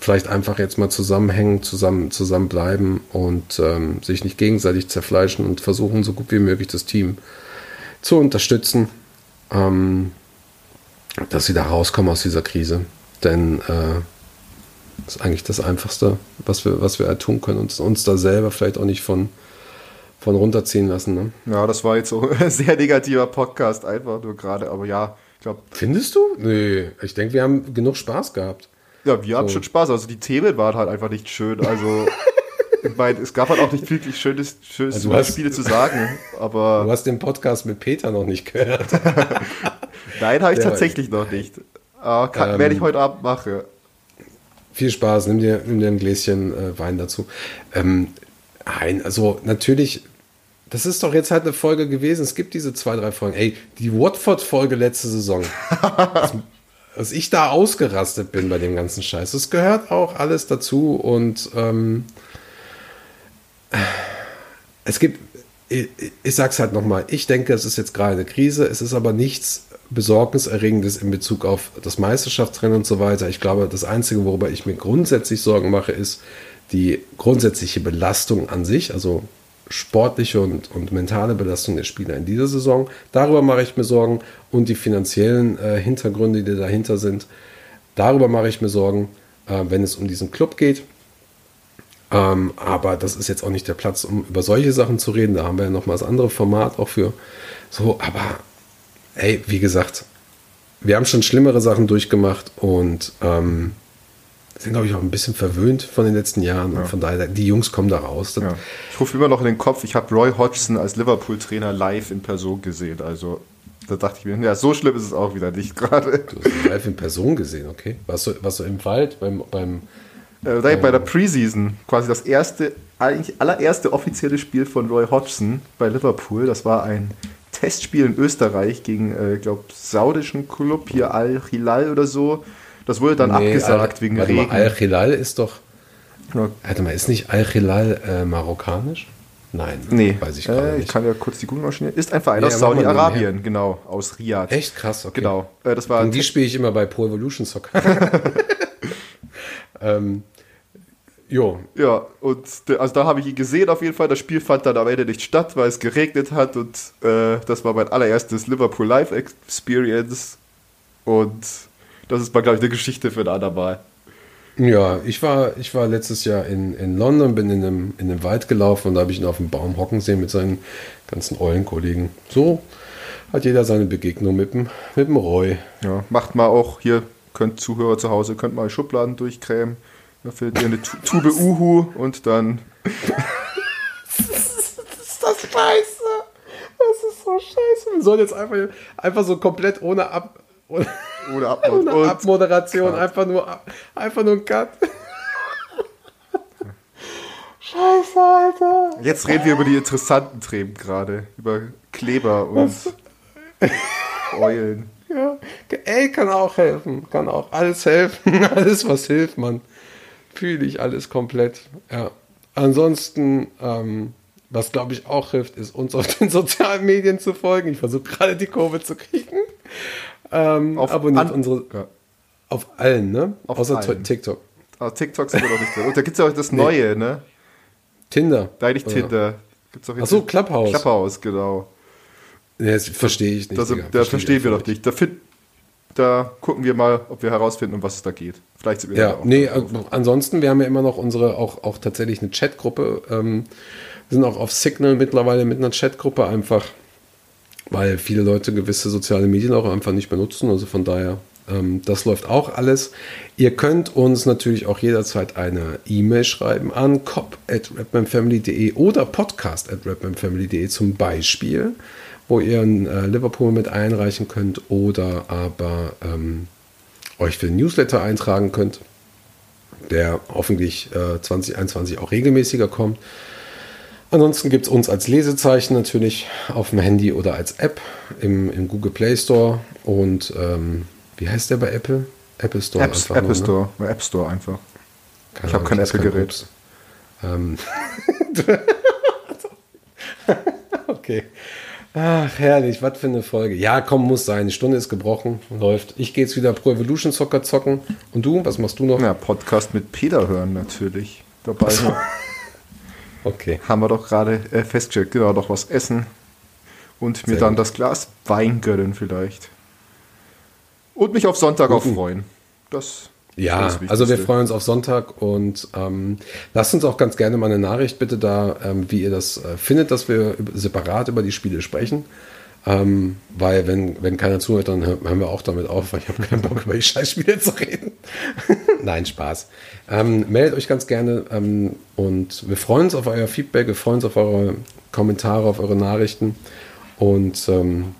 vielleicht einfach jetzt mal zusammenhängen, zusammen, zusammenbleiben und ähm, sich nicht gegenseitig zerfleischen und versuchen, so gut wie möglich das Team zu unterstützen. Ähm, dass sie da rauskommen aus dieser Krise. Denn äh, das ist eigentlich das Einfachste, was wir, was wir halt tun können. Und uns da selber vielleicht auch nicht von, von runterziehen lassen. Ne? ja, das war jetzt so [laughs] ein sehr negativer Podcast, einfach nur gerade. Aber ja, ich glaube, Findest du? Nee, ich denke, wir haben genug Spaß gehabt. ja, wir haben So. schon Spaß. Also die Themen waren halt einfach nicht schön. Also. [laughs] ich meine, es gab halt auch nicht wirklich schönes, schönes Also hast- Spiele zu sagen, aber Du hast den Podcast mit Peter noch nicht gehört. [laughs] nein, habe ich Ja, tatsächlich noch nicht. Aber kann, Ähm, werde ich heute Abend machen. Viel Spaß, nimm dir, nimm dir ein Gläschen äh, Wein dazu. Ähm, nein, also natürlich, das ist doch jetzt halt eine Folge gewesen. Es gibt diese zwei, drei Folgen. Ey, die Watford-Folge letzte Saison. [laughs] dass, dass ich da ausgerastet bin bei dem ganzen Scheiß. Das gehört auch alles dazu und ähm, es gibt, ich, ich sag's halt nochmal, ich denke, es ist jetzt gerade eine Krise, es ist aber nichts Besorgniserregendes in Bezug auf das Meisterschaftsrennen und so weiter. Ich glaube, das Einzige, worüber ich mir grundsätzlich Sorgen mache, ist die grundsätzliche Belastung an sich, also sportliche und, und mentale Belastung der Spieler in dieser Saison. Darüber mache ich mir Sorgen und die finanziellen äh, Hintergründe, die dahinter sind. Darüber mache ich mir Sorgen, äh, wenn es um diesen Club geht. Ähm, aber das ist jetzt auch nicht der Platz, um über solche Sachen zu reden. Da haben wir ja nochmal das andere Format auch für. So, aber ey, wie gesagt, wir haben schon schlimmere Sachen durchgemacht und ähm, sind, glaube ich, auch ein bisschen verwöhnt von den letzten Jahren. Und von daher, die Jungs kommen da raus. Ja. Ich rufe immer noch in den Kopf, ich habe Roy Hodgson als Liverpool-Trainer live in Person gesehen. Also da dachte ich mir, ja, so schlimm ist es auch wieder nicht [laughs] gerade. Du hast ihn live in Person gesehen, okay? Warst du, warst du im Wald beim, beim Äh, bei der Preseason, quasi das erste, eigentlich allererste offizielle Spiel von Roy Hodgson bei Liverpool. Das war ein Testspiel in Österreich gegen, äh, glaube saudischen Club hier Al-Hilal oder so. Das wurde dann Nee, abgesagt Al- wegen warte Regen. Al-Hilal ist doch. Ja. Warte mal, ist nicht Al-Hilal äh, marokkanisch? Nein, Nee, weiß ich äh, gerade ich nicht. kann ja kurz die Google-Maschine. Ist ein Verein Nee, aus Saudi-Arabien, genau, aus Riyadh. Echt krass, okay. Genau. Äh, das war Gegen die spiele ich immer bei Pro Evolution Soccer. [laughs] [laughs] [laughs] ähm, jo, Ja, und also da habe ich ihn gesehen auf jeden Fall. Das Spiel fand dann am Ende nicht statt, weil es geregnet hat und äh, das war mein allererstes Liverpool Live Experience. Und das ist mal, glaube ich, eine Geschichte für ein andermal. ja, ich war, ich war letztes Jahr in, in London, bin in einem, in einem Wald gelaufen und da habe ich ihn auf dem Baum hocken sehen mit seinen ganzen Eulenkollegen. So hat jeder seine Begegnung mit dem, mit dem Roy. Ja, macht mal auch hier, könnt Zuhörer zu Hause, könnt mal Schubladen durchkrämen. Da findet ihr eine Tu- Tube Uhu und dann. ist das scheiße. Das ist so scheiße. Wir sollen jetzt einfach, einfach so komplett ohne Ab... Ohne, Ohne [laughs] Abmod. ohne Abmoderation, einfach nur, einfach nur ein Cut. [laughs] Scheiße, Alter. jetzt reden wir über die interessanten Themen gerade. Über Kleber und Eulen. Ja, ey, kann auch helfen. Kann auch alles helfen. [laughs] Alles, was hilft, man. Fühle ich alles komplett. Ja. Ansonsten, ähm, was glaube ich auch hilft, ist uns auf [laughs] den sozialen Medien zu folgen. Ich versuche gerade die Kurve zu kriegen. Ähm, Auf abonniert unsere Ja. auf allen, ne? Auf Außer allen. TikTok. Aber TikTok sind wir noch nicht drin. Und da gibt es ja auch das Neue, ne? Tinder. Nein, nicht Oder- Tinder. Gibt's auch Ach so, Clubhouse. Clubhouse, genau. Nee, das verstehe ich nicht. Das, da Verstehe verstehen wir doch nicht. Da, da gucken wir mal, ob wir herausfinden, um was es da geht. Vielleicht sind wir Ja, nee, äh, ansonsten, wir haben ja immer noch unsere, auch, auch tatsächlich eine Chatgruppe. Ähm, wir sind auch auf Signal mittlerweile mit einer Chatgruppe einfach, weil viele Leute gewisse soziale Medien auch einfach nicht benutzen. Also von daher, ähm, das läuft auch alles. Ihr könnt uns natürlich auch jederzeit eine E-Mail schreiben an cop.rapmanfamily.de oder podcast.rapmanfamily.de zum Beispiel, wo ihr ein äh, Liverpool mit einreichen könnt oder aber ähm, euch für den Newsletter eintragen könnt, der hoffentlich äh, 2021 auch regelmäßiger kommt. Ansonsten gibt es uns als Lesezeichen natürlich auf dem Handy oder als App im, im Google Play Store. Und ähm, wie heißt der bei Apple? Apple Store. Apps, einfach Apple nur, ne? Store. Bei App Store einfach. Keine Ich hab Ahnung, kein Apple-Gerät. Ähm. [laughs] [laughs] okay. Ach, herrlich, was für eine Folge. Ja, komm, muss sein. Die Stunde ist gebrochen, läuft. Ich gehe jetzt wieder Pro Evolution Soccer zocken. Und du, was machst du noch? Ja, Podcast mit Peter hören natürlich. Dabei [laughs] Okay. haben wir doch gerade äh, festgestellt. Genau, noch was essen. Und mir Sehr dann gut. das Glas Wein gönnen vielleicht. Und mich auf Sonntag auch freuen. Das Ja, also wir freuen uns auf Sonntag und ähm, lasst uns auch ganz gerne mal eine Nachricht bitte da, ähm, wie ihr das äh, findet, dass wir separat über die Spiele sprechen. Ähm, weil wenn, wenn keiner zuhört, dann hör- hören wir auch damit auf, weil ich habe keinen Bock [laughs] über die Scheißspiele zu reden. [laughs] Nein, Spaß. Ähm, meldet euch ganz gerne ähm, und wir freuen uns auf euer Feedback, wir freuen uns auf eure Kommentare, auf eure Nachrichten und ähm,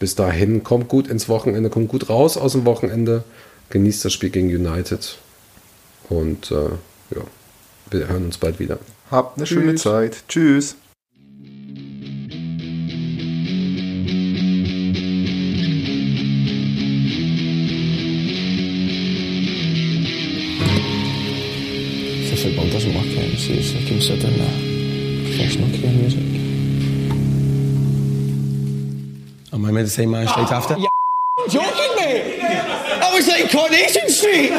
bis dahin kommt gut ins Wochenende, kommt gut raus aus dem Wochenende, genießt das Spiel gegen United und äh, ja, wir hören uns bald wieder. Habt eine schöne Tschüss. Zeit. Tschüss. The football doesn't work out, seriously consider a professional career in music. Am I meant to say man straight after? Joking, mate? I was like Coronation Street.